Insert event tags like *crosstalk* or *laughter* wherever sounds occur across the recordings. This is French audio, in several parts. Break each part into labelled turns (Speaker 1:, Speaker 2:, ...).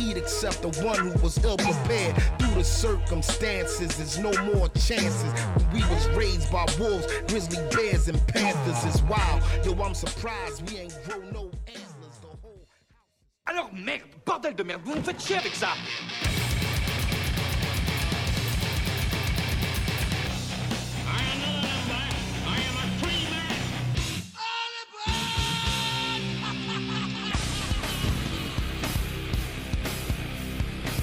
Speaker 1: eat except the one who was ill prepared. Through the circumstances, there's no more chances. We was raised by wolves, grizzly bears, and panthers. It's wild. Yo, I'm surprised we ain't grow no antlers. The whole
Speaker 2: Alors merde, bordel de merde, vous me faites chier avec ça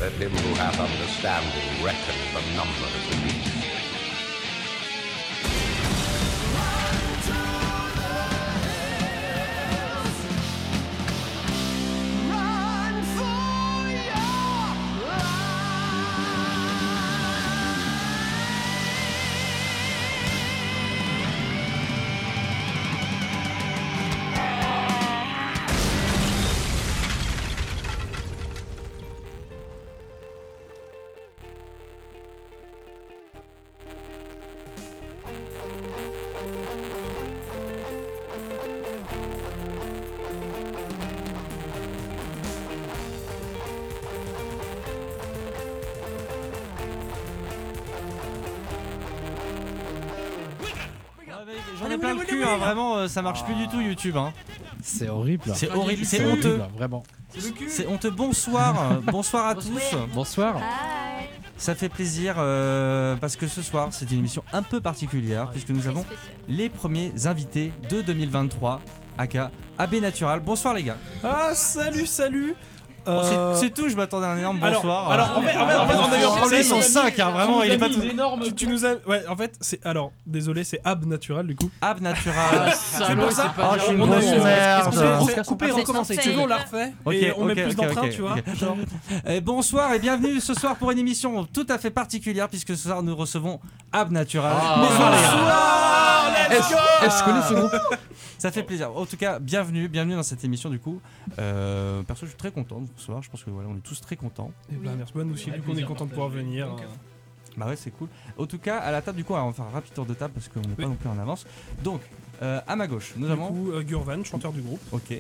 Speaker 3: Let him who hath understanding reckon the number
Speaker 4: ça marche plus du tout YouTube. Hein.
Speaker 5: C'est horrible.
Speaker 4: C'est horrible, c'est
Speaker 5: horrible,
Speaker 4: honteux.
Speaker 5: Vraiment.
Speaker 4: C'est honteux. Bonsoir, euh, bonsoir à tous.
Speaker 5: Bonsoir.
Speaker 4: Ça fait plaisir euh, parce que ce soir c'est une émission un peu particulière puisque nous avons les premiers invités de 2023, aka AB Natural. Bonsoir les gars.
Speaker 6: Ah, salut, salut Euh,
Speaker 4: C'est tout, je m'attendais à un énorme
Speaker 6: alors-
Speaker 4: bonsoir.
Speaker 6: alors, en fait- en fait- en fait, on a eu un problème.
Speaker 4: Ils sont 5, hein, vraiment, il est pas tout.
Speaker 6: Tu, tu nous as. Ouais, en fait, c'est. Alors, désolé, c'est Ab Natural du coup.
Speaker 4: Ab Natural. *laughs*
Speaker 6: c'est pour ça.
Speaker 4: Oh, je suis une
Speaker 6: on a
Speaker 4: grosse merde.
Speaker 6: C'est coupé et recommencé. Tu veux, on la refait Et on met plus d'entrain, tu vois. *laughs*
Speaker 4: Eh, bonsoir et bienvenue ce soir pour une émission tout à fait particulière puisque ce soir nous recevons Ab Natural.
Speaker 5: Ah.
Speaker 4: Bonsoir les gars.
Speaker 6: Let's go
Speaker 5: je connais ce groupe
Speaker 4: Ça fait plaisir. En tout cas, bienvenue, bienvenue dans cette émission du coup. Euh, perso, je suis très content de vous recevoir. Je pense que voilà, on est tous très contents.
Speaker 6: Eh ben, merci. Bonne aussi, du coup, on est content de pouvoir venir.
Speaker 4: Bah ouais, c'est cool. En tout cas, à la table du coup, on va faire un rapide tour de table parce qu'on n'est pas
Speaker 6: Oui.
Speaker 4: non plus en avance. Donc, euh, à ma gauche, nous
Speaker 6: Du
Speaker 4: avons.
Speaker 6: coup, euh, Gurvan, chanteur du groupe.
Speaker 4: Ok,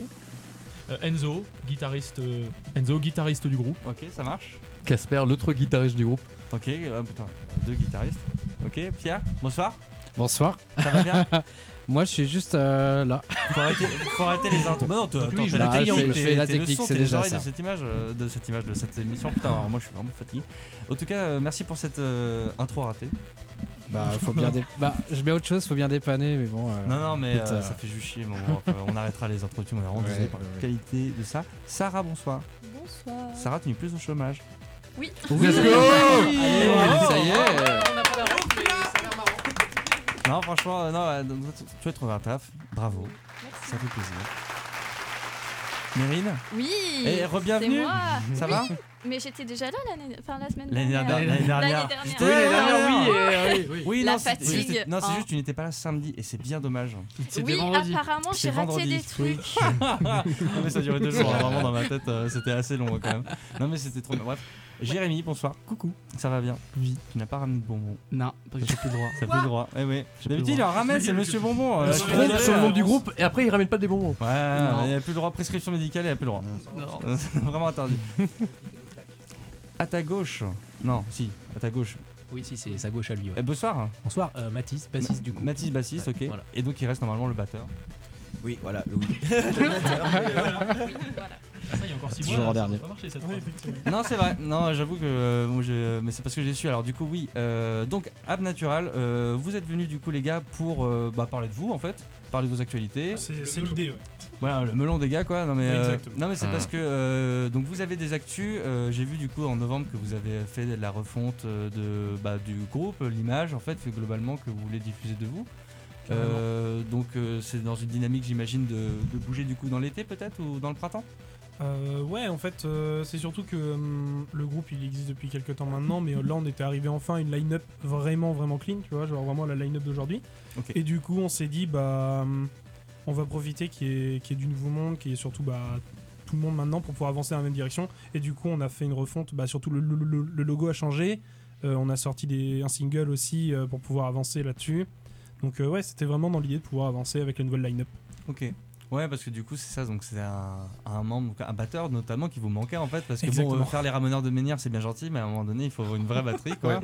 Speaker 7: Euh, Enzo, guitariste, euh, Enzo, guitariste du groupe.
Speaker 4: ok, ça marche.
Speaker 5: Casper, l'autre guitariste du groupe.
Speaker 4: Ok, euh, putain, deux guitaristes. Ok, Pierre, bonsoir.
Speaker 5: Bonsoir.
Speaker 4: Ça va bien *laughs*
Speaker 5: Moi, je suis juste euh, là.
Speaker 4: faut, arrêter, faut arrêter les intros. Bah non, toi, attends,
Speaker 5: je
Speaker 4: la
Speaker 5: je fais la technique, c'est déjà ça.
Speaker 4: de cette image, euh, de cette image, de cette émission. Putain, alors moi je suis vraiment fatigué. En tout cas, euh, merci pour cette euh, intro ratée.
Speaker 5: Bah, faut bien dé- *laughs* bah, je mets autre chose, faut bien dépanner, mais bon. euh,
Speaker 4: Non, non, mais ça fait juste chier. Bon, bon, enfin, on arrêtera les intros. On est vraiment *laughs*
Speaker 5: Ouais,
Speaker 4: désolé par la
Speaker 5: ouais.
Speaker 4: qualité de ça. Sarah, bonsoir.
Speaker 8: Bonsoir.
Speaker 4: Sarah, tu n'es plus au chômage.
Speaker 8: Oui.
Speaker 5: Let's go Allez, ça y est.
Speaker 4: Non, franchement, euh, non, euh, tu vas trouver un taf. Bravo. Ça fait plaisir. Mérine
Speaker 8: Oui.
Speaker 4: Et
Speaker 8: c'est
Speaker 4: re-bienvenue. Ça
Speaker 8: Oui,
Speaker 4: va
Speaker 8: Mais j'étais déjà là l'année, enfin la semaine
Speaker 4: L'année
Speaker 8: dernière.
Speaker 4: dernière. L'année dernière.
Speaker 8: L'année dernière.
Speaker 4: Oui, l'année dernière,
Speaker 5: oui, oui.
Speaker 4: Oui,
Speaker 8: La fatigue,
Speaker 4: Non, c'est
Speaker 8: hein.
Speaker 4: juste que tu n'étais pas là samedi et c'est bien dommage.
Speaker 8: Oui, apparemment
Speaker 4: C'est
Speaker 8: j'ai raté
Speaker 4: vendredi,
Speaker 8: des
Speaker 4: oui.
Speaker 8: trucs. *laughs*
Speaker 4: non mais ça a duré deux jours, hein, vraiment dans ma tête, euh, c'était assez long quand même. Non mais c'était trop bien. Bref, Jérémy, bonsoir.
Speaker 9: Coucou.
Speaker 4: Ça va bien
Speaker 9: Oui.
Speaker 4: Tu n'as pas ramené de bonbons.
Speaker 9: Non, parce que j'ai plus le droit.
Speaker 4: Ça plus le droit. Eh oui. D'habitude il en ramène, c'est Monsieur Bonbon. euh,
Speaker 9: sur le nom du
Speaker 5: groupe et après il ramène pas des bonbons.
Speaker 4: Ouais,
Speaker 9: Non.
Speaker 4: il n'y a plus le droit. Prescription médicale, il n'y a plus le droit. *laughs* C'est vraiment interdit. à ta gauche. Non, si, à ta gauche.
Speaker 9: Oui, si, c'est sa gauche à lui. ouais.
Speaker 4: Eh, bonsoir.
Speaker 9: Bonsoir, euh, Mathis, bassiste du coup.
Speaker 4: Mathis bassiste, ok.
Speaker 9: Voilà.
Speaker 4: Et donc il reste normalement le batteur.
Speaker 10: Oui, voilà, Louis.
Speaker 7: Y a encore 6
Speaker 5: Toujours
Speaker 7: mois.
Speaker 5: en
Speaker 7: ça
Speaker 5: dernier.
Speaker 7: va pas marcher cette fois.
Speaker 4: non, c'est vrai. Non, j'avoue que euh, mais c'est parce que j'ai su. Alors du coup, oui. euh, donc Ab Natural, euh, vous êtes venus du coup les gars pour euh, bah, parler de vous en fait, parler de vos actualités.
Speaker 6: C'est c'est l'idée, ouais.
Speaker 4: Voilà, le melon des gars quoi. Non mais, euh, non mais c'est
Speaker 5: Ah.
Speaker 4: parce que euh, donc vous avez des actus. euh, J'ai vu du coup en novembre que vous avez fait de la refonte de bah, du groupe, l'image en fait, fait globalement que vous voulez diffuser de vous. Euh, donc euh, c'est dans une dynamique j'imagine de, de bouger du coup dans l'été peut-être ou dans le printemps?
Speaker 6: Euh, ouais, en fait, euh, c'est surtout que hum, le groupe il existe depuis quelques temps maintenant, mais euh, là on était arrivé enfin à une line-up vraiment vraiment clean, tu vois, genre vraiment la line-up d'aujourd'hui. Et du coup, on s'est dit, bah, hum, on va profiter qu'il y, ait- qu'il y ait du nouveau monde, qu'il y ait surtout bah, tout le monde maintenant pour pouvoir avancer dans la même direction. Et du coup, on a fait une refonte, bah, surtout le, le- le- le logo a changé. Euh, on a sorti des, un single aussi pour pouvoir avancer là-dessus. Donc, ouais, c'était vraiment dans l'idée de pouvoir avancer avec la nouvelle line-up.
Speaker 4: Ok. Ouais, parce que du coup, c'est ça. Donc, c'est un, un membre, un batteur notamment qui vous manquait en fait. Parce que bon,
Speaker 6: Exactement.
Speaker 4: euh, faire les ramoneurs de menhir, c'est bien gentil, mais à un moment donné, il faut une vraie batterie quoi.
Speaker 10: Ouais.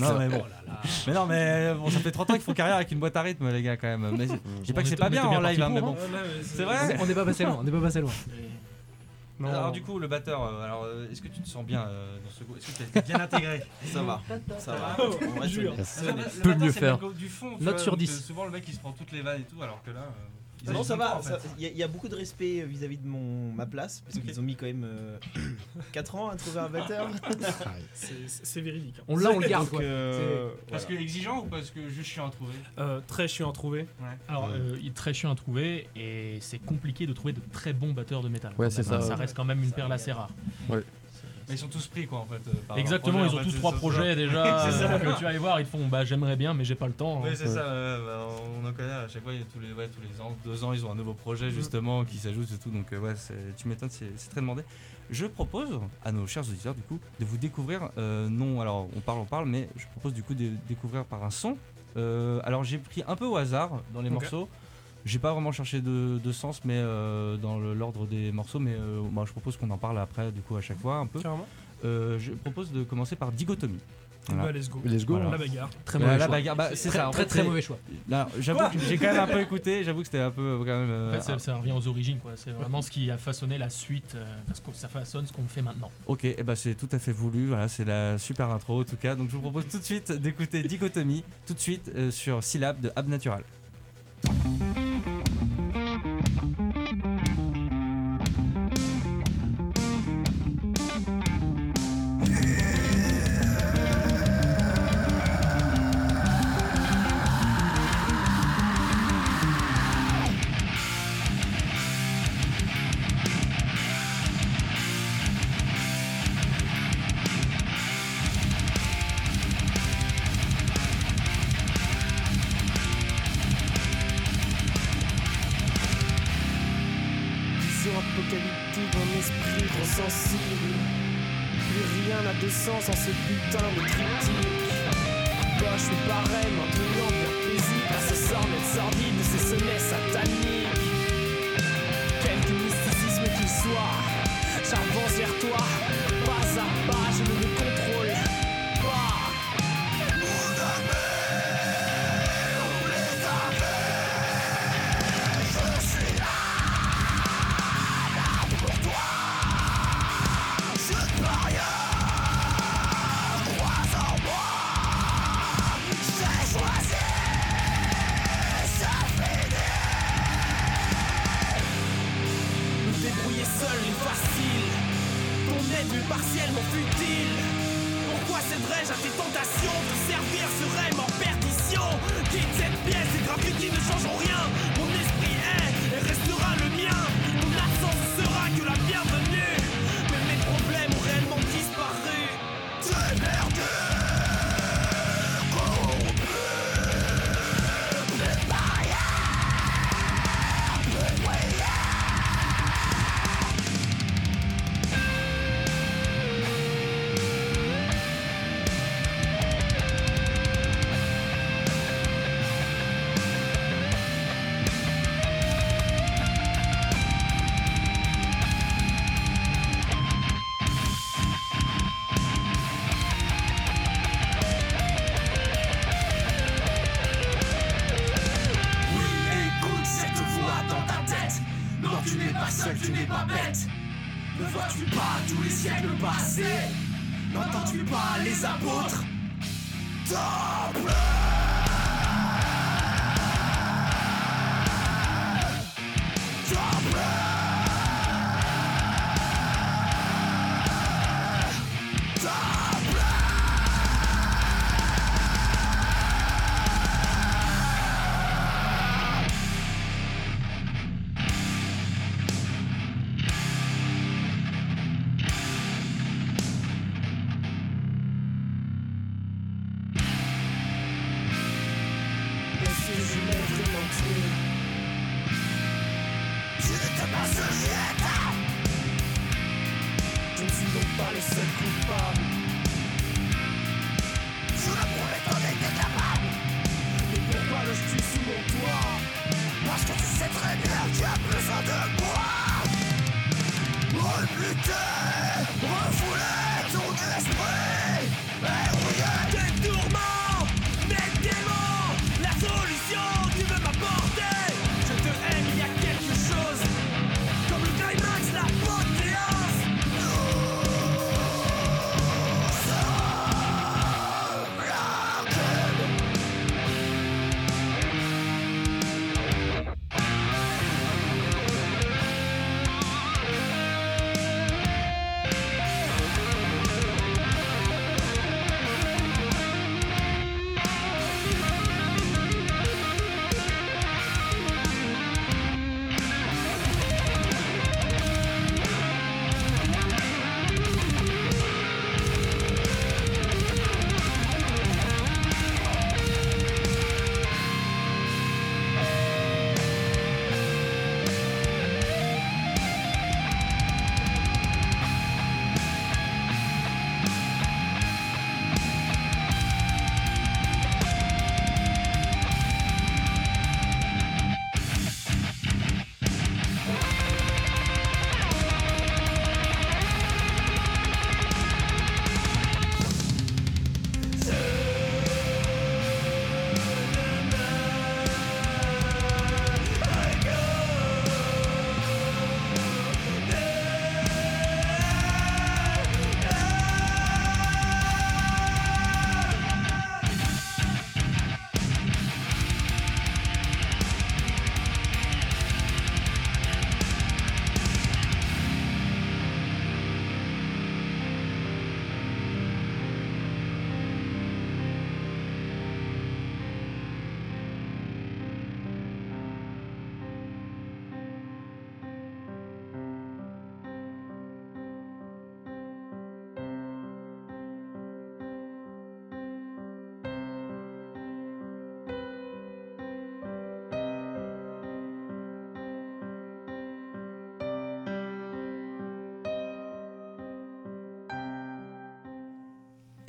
Speaker 4: Non, mais bon. Mais non, mais bon, ça fait 30 ans qu'ils font carrière avec une boîte à rythme, les gars, quand même. Mais je dis pas que c'est pas bien en live, hein, mais bon.
Speaker 7: hein.
Speaker 4: C'est
Speaker 5: On
Speaker 4: vrai.
Speaker 5: est- on n'est pas passé loin, on n'est pas passé loin.
Speaker 6: Non,
Speaker 4: Alors, du coup, le batteur, euh, alors, euh, est-ce que tu te sens bien euh, dans ce groupe Est-ce que tu as été bien intégré
Speaker 10: Ça va. Ça va.
Speaker 4: Oh,
Speaker 10: On reste
Speaker 6: jure.
Speaker 9: Peut
Speaker 4: le
Speaker 9: mieux faire.
Speaker 4: du fond,
Speaker 9: Note
Speaker 4: vois,
Speaker 9: sur
Speaker 4: donc,
Speaker 9: 10.
Speaker 4: euh, Souvent, le mec il se prend toutes les vannes et tout, alors que là. Euh, ils
Speaker 10: Non, ça va.
Speaker 4: temps, en fait.
Speaker 10: Il y, a- y a beaucoup de respect vis-à-vis de mon ma place parce qu'ils ont mis quand même 4 ans à trouver un batteur. *laughs*
Speaker 6: c'est véridique. hein.
Speaker 5: On l'a, on le garde
Speaker 10: Donc,
Speaker 5: quoi.
Speaker 10: euh,
Speaker 4: Parce que exigeant ou parce que juste chiant à trouver?
Speaker 6: Euh, très chiant à trouver.
Speaker 7: Alors, euh, il est très chiant à trouver et c'est compliqué de trouver de très bons batteurs de métal.
Speaker 9: Ouais, c'est ça.
Speaker 7: Ça
Speaker 9: ouais.
Speaker 7: reste quand même une perle assez rare.
Speaker 4: Mais ils sont tous pris quoi en fait. euh, par
Speaker 7: Exactement,
Speaker 4: projet,
Speaker 7: ils
Speaker 4: en
Speaker 7: ont
Speaker 4: fait,
Speaker 7: tous trois projets déjà. *laughs*
Speaker 4: C'est ça.
Speaker 7: que tu vas aller voir, ils te font bah j'aimerais bien, mais j'ai pas le temps.
Speaker 4: Oui,
Speaker 7: hein.
Speaker 4: c'est ça, bah, on en connaît à chaque fois, il y a tous les, ouais, tous les ans, deux ans, ils ont un nouveau projet justement qui s'ajoute et tout, donc euh, ouais, tu m'étonnes, c'est très demandé. Je propose à nos chers auditeurs du coup de vous découvrir, euh, non, alors on parle, on parle, mais je propose du coup de découvrir par un son. Euh, alors j'ai pris un peu au hasard dans les morceaux. J'ai pas vraiment cherché de, de sens, mais euh, dans l'ordre des morceaux, mais euh, bah, je propose qu'on en parle après, du coup, à chaque fois un peu.
Speaker 6: Carrément.
Speaker 4: Euh, je propose de commencer par Digotomie. Voilà.
Speaker 6: Bah, let's go.
Speaker 10: Let's go.
Speaker 6: La bagarre.
Speaker 5: Très
Speaker 4: Bah,
Speaker 5: mauvais
Speaker 4: la
Speaker 5: choix.
Speaker 4: bagarre, bah, c'est
Speaker 5: Très,
Speaker 4: ça. en
Speaker 5: très,
Speaker 4: fait,
Speaker 5: très
Speaker 4: c'est-
Speaker 5: mauvais choix.
Speaker 4: Là, j'avoue que j'ai quand même un peu écouté, j'avoue que c'était un peu euh, quand même.
Speaker 7: En fait, ça, ça revient aux origines, quoi. C'est vraiment ce qui a façonné la suite, euh, parce que ça façonne ce qu'on fait maintenant.
Speaker 4: Ok, et bah c'est tout à fait voulu, voilà, c'est la super intro en tout cas. Donc je vous propose tout de suite d'écouter Dichotomie, tout de suite euh, sur Syllab de Ab Natural.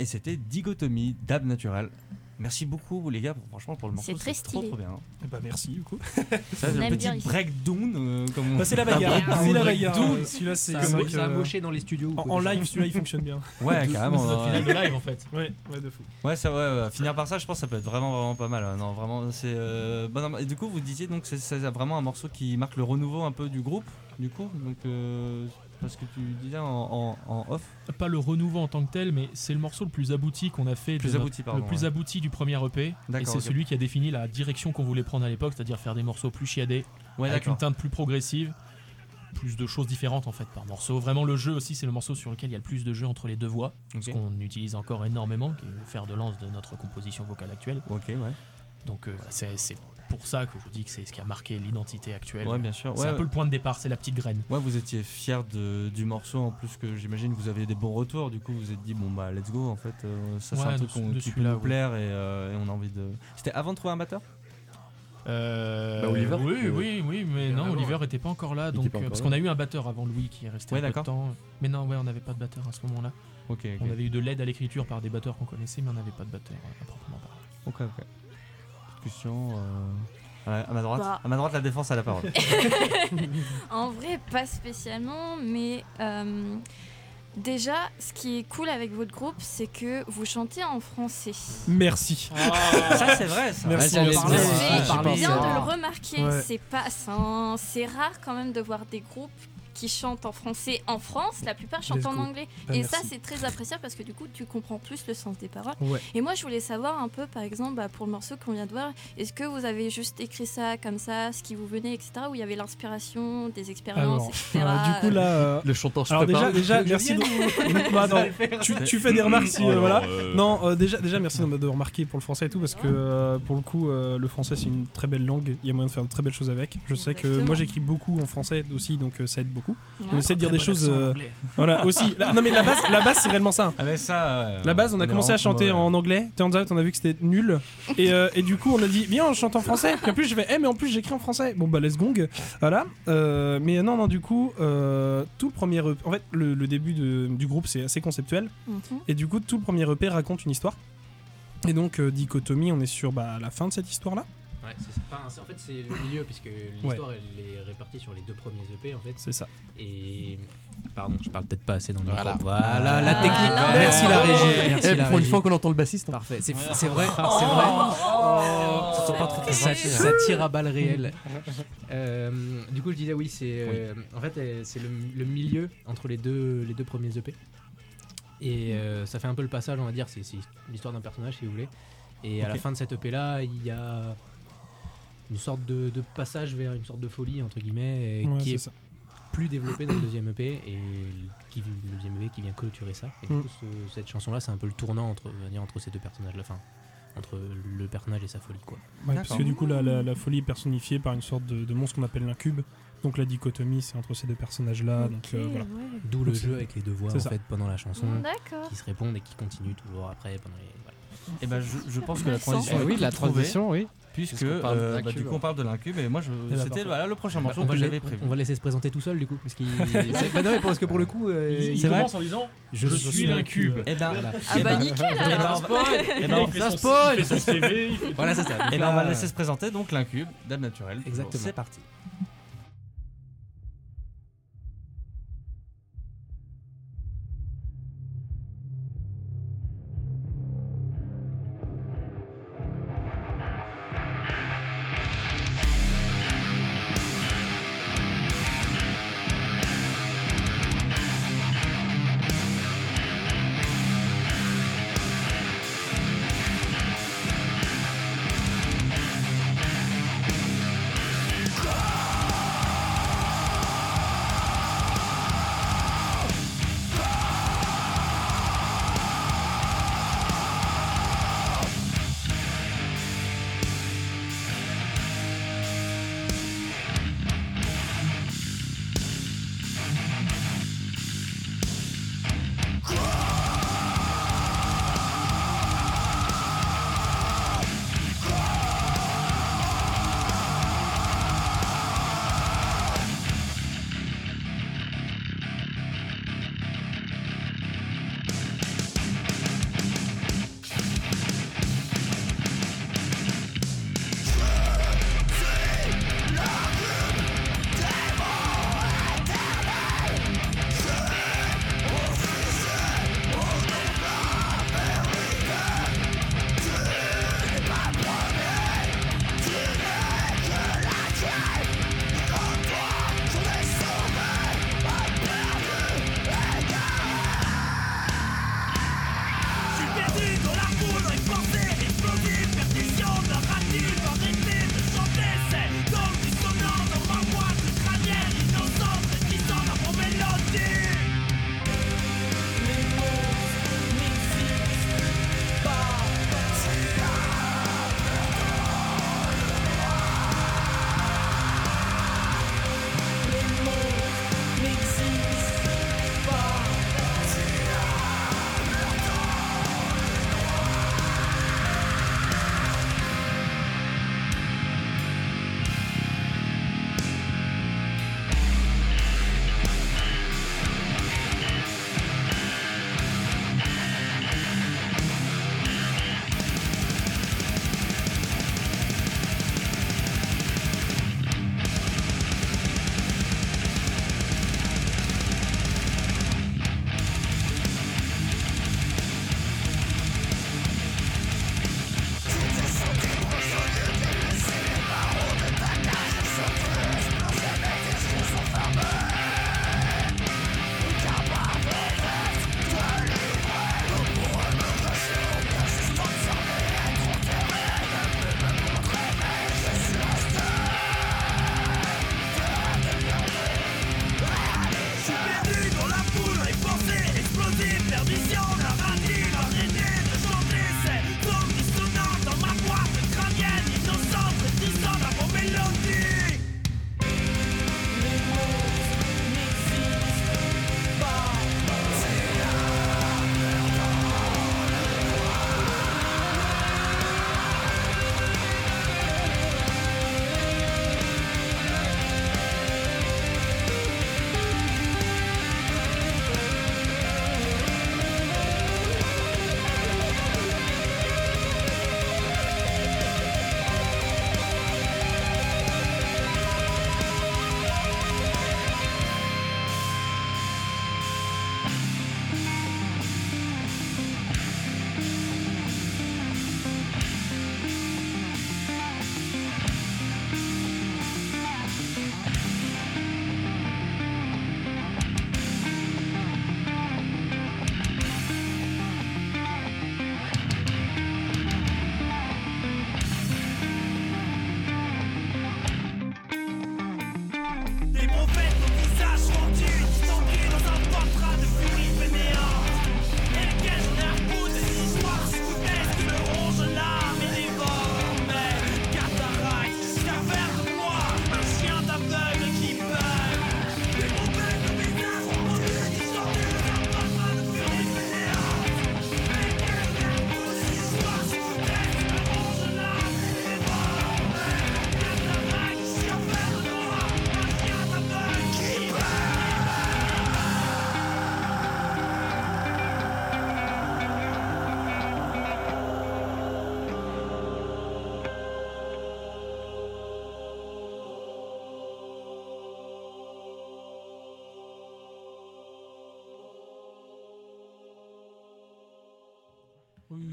Speaker 11: Et
Speaker 4: c'était Digotomie, Dab Naturel. Merci beaucoup les gars, pour- franchement pour le morceau,
Speaker 8: C'est très
Speaker 4: trop
Speaker 8: stylé.
Speaker 4: trop bien.
Speaker 6: Bah merci du coup. *laughs*
Speaker 4: Ça, le
Speaker 8: aime
Speaker 4: petit breakdown, euh, comme on-
Speaker 6: Bah, c'est la
Speaker 4: un
Speaker 6: bagarre,
Speaker 4: breakdown.
Speaker 6: c'est la bagarre. Celui-là c'est
Speaker 5: Ça,
Speaker 6: c'est
Speaker 5: a,
Speaker 6: vrai
Speaker 5: ça a
Speaker 6: que-
Speaker 5: moché dans les studios.
Speaker 6: en, live celui-là il fonctionne bien.
Speaker 4: Ouais, *laughs* carrément.
Speaker 7: C'est notre
Speaker 4: ouais.
Speaker 7: finale de live en fait.
Speaker 6: Ouais, ouais de fou.
Speaker 4: Ouais, ça, ouais, ouais. finir par ça, je pense que ça peut être vraiment, vraiment pas mal. Non, vraiment, c'est. euh, non, et du coup, vous disiez donc c'est c'est vraiment un morceau qui marque le renouveau un peu du groupe, du coup. Donc, euh, parce que tu disais en, en- en off.
Speaker 7: Pas le renouveau en tant que tel, mais c'est le morceau le plus abouti qu'on a fait. de
Speaker 4: Plus
Speaker 7: notre-
Speaker 4: abouti, pardon,
Speaker 7: Le plus
Speaker 4: ouais.
Speaker 7: abouti du premier EP. Et c'est celui qui a défini la direction qu'on voulait prendre à l'époque, c'est-à-dire faire des morceaux plus chiadés,
Speaker 4: Ouais,
Speaker 7: avec une teinte plus progressive, plus de choses différentes en fait par morceau. Vraiment le jeu aussi, c'est le morceau sur lequel il y a le plus de jeu entre les deux voix, ce qu'on utilise encore énormément, qui est le fer de lance de notre composition vocale actuelle.
Speaker 4: Ok, ouais.
Speaker 7: Donc euh, voilà, c'est c'est pour ça que je dis que c'est ce qui a marqué l'identité actuelle.
Speaker 4: Ouais, bien sûr.
Speaker 7: C'est
Speaker 4: Ouais,
Speaker 7: un peu le point de départ, c'est la petite graine.
Speaker 4: Ouais, vous étiez fier de, du morceau en plus que j'imagine que vous aviez des bons retours. Du coup, vous vous êtes dit bon bah let's go. En fait, euh, ça c'est un truc qu'on- qui peut nous
Speaker 7: ouais.
Speaker 4: plaire et, euh, et on a envie de. C'était avant de trouver un batteur?
Speaker 7: Euh,
Speaker 12: Bah, Oliver,
Speaker 7: oui, oui, oui, mais non, Oliver
Speaker 12: ouais.
Speaker 7: était pas encore là, donc
Speaker 12: encore
Speaker 7: parce qu'on a eu un batteur avant Louis qui est resté
Speaker 4: Ouais,
Speaker 7: un peu de
Speaker 4: d'accord.
Speaker 7: temps. Mais non, ouais, on n'avait pas de batteur à ce moment-là. On avait eu de l'aide à l'écriture par des batteurs qu'on connaissait, mais on n'avait pas de batteur à proprement parler.
Speaker 4: Ok, ok. Discussion. euh, à ma droite.
Speaker 8: Bah.
Speaker 4: À ma droite, la défense à la parole. *laughs*
Speaker 8: En vrai, pas spécialement, mais euh, déjà, ce qui est cool avec votre groupe, c'est que vous chantez en français.
Speaker 6: Merci.
Speaker 4: ça c'est vrai. Ça.
Speaker 6: Merci.
Speaker 5: Ouais,
Speaker 8: C'est bien de le remarquer.
Speaker 6: Ouais.
Speaker 8: C'est pas, c'est rare quand même de voir des groupes qui chantent en français en France. La plupart chantent en anglais.
Speaker 6: Bah,
Speaker 8: et
Speaker 6: merci.
Speaker 8: ça, c'est très appréciable parce que du coup, tu comprends plus le sens des paroles.
Speaker 6: Ouais.
Speaker 8: Et moi, je voulais savoir un peu, par exemple, bah, pour le morceau qu'on vient de voir, est-ce que vous avez juste écrit ça comme ça, ce qui vous venait, etc., ou il y avait l'inspiration, des expériences,
Speaker 6: Alors,
Speaker 8: etc.
Speaker 6: euh, du coup là. euh,
Speaker 12: Le chanteur se
Speaker 6: Alors déjà,
Speaker 12: prépare.
Speaker 6: déjà, merci. de- Bah, *laughs* attends, tu, tu fais des remarques si, euh,
Speaker 12: non,
Speaker 6: voilà.
Speaker 12: euh,
Speaker 6: Non, euh, déjà, déjà, merci de, de remarquer pour le français et tout parce que euh, pour le coup, euh, le français c'est une très belle langue. Il y a moyen de faire de très belles choses avec. Je sais que moi j'écris beaucoup en français aussi, donc euh, ça aide beaucoup.
Speaker 8: Ouais.
Speaker 6: On essaie de dire des choses. euh, *laughs* voilà, aussi. La- non mais la base, la base c'est réellement ça.
Speaker 4: Ah mais ça. ouais,
Speaker 6: La base, on a commencé à chanter
Speaker 4: mauvais.
Speaker 6: en anglais. Turns out, on a vu que c'était nul. Et, euh, et du coup, on a dit, viens, on chante en français. Puis en plus, je fais, eh, mais en plus, j'écris en français. Bon, bah, let's gong. Voilà. Euh, mais non, non, du coup, euh, tout le premier EP. En fait, le, le début de- du groupe, c'est assez conceptuel.
Speaker 8: Mhm.
Speaker 6: Et du coup, tout le premier EP raconte une histoire. Et donc, euh, dichotomie, on est sur bah, la fin de cette histoire-là.
Speaker 9: Ouais, c'est- pas un- en fait, c'est le milieu, puisque l'histoire elle est répartie sur les deux premiers EP en fait.
Speaker 6: C'est ça.
Speaker 9: Et. Pardon, je parle peut-être pas assez dans le
Speaker 5: Voilà.
Speaker 9: Voilà, la
Speaker 5: Ah,
Speaker 9: technique.
Speaker 5: là,
Speaker 9: Merci la
Speaker 5: oh.
Speaker 9: régie. Merci
Speaker 5: Eh,
Speaker 9: la
Speaker 5: pour une fois qu'on entend le bassiste. hein.
Speaker 9: Parfait, c'est c'est vrai, c'est vrai.
Speaker 5: Ça très, très
Speaker 9: ça, tire à balles réelles. *laughs* Euh, du coup, je disais oui, c'est euh, en fait euh, c'est le, le milieu entre les deux les deux premiers EP. Et euh, ça fait un peu le passage, on va dire, c'est c'est l'histoire d'un personnage si vous voulez. Et à la fin de cet EP là, il y a une sorte de, de passage vers une sorte de folie entre guillemets et
Speaker 6: Ouais,
Speaker 9: qui est
Speaker 6: ça.
Speaker 9: plus développé dans le deuxième EP et qui, le deuxième EP qui vient clôturer ça. Et du
Speaker 6: Mm.
Speaker 9: coup, ce- cette chanson là, c'est un peu le tournant entre, dire, entre ces deux personnages, la fin, entre le personnage et sa folie quoi.
Speaker 6: Ouais, parce que du coup, la, la- la folie est personnifiée par une sorte de, de monstre qu'on appelle l'incube. Donc la dichotomie, c'est entre ces deux personnages-là. donc euh, voilà.
Speaker 9: D'où le jeu avec les deux voix en
Speaker 6: ça.
Speaker 9: fait pendant la chanson qui se répondent et qui continuent toujours après pendant les.
Speaker 11: Et ben je, je pense que la transition.
Speaker 5: Eh oui, la transition, oui.
Speaker 11: Puisque
Speaker 5: Puisqu'on parle
Speaker 11: euh, bah, du coup on parle de l'incube et moi je
Speaker 6: bah,
Speaker 11: c'était voilà le prochain
Speaker 9: Bah,
Speaker 11: morceau
Speaker 9: on, va
Speaker 11: que j'avais prévu.
Speaker 9: on va laisser se présenter tout seul du coup parce qu'il. *laughs* c'est- bah non, mais parce que pour le coup, euh,
Speaker 7: Il, il
Speaker 9: c'est vrai.
Speaker 7: commence en disant Je, suis l'incube.
Speaker 11: Et ben,
Speaker 9: Voilà.
Speaker 4: Ah bah nickel
Speaker 11: Eh ben,
Speaker 4: alors.
Speaker 11: on va- eh ben, ça spoil. *laughs*
Speaker 9: Voilà, c'est ça.
Speaker 11: Et ben on va
Speaker 9: là,
Speaker 11: laisser se présenter donc l'incube Dame Naturelle.
Speaker 9: Exactement.
Speaker 11: C'est parti.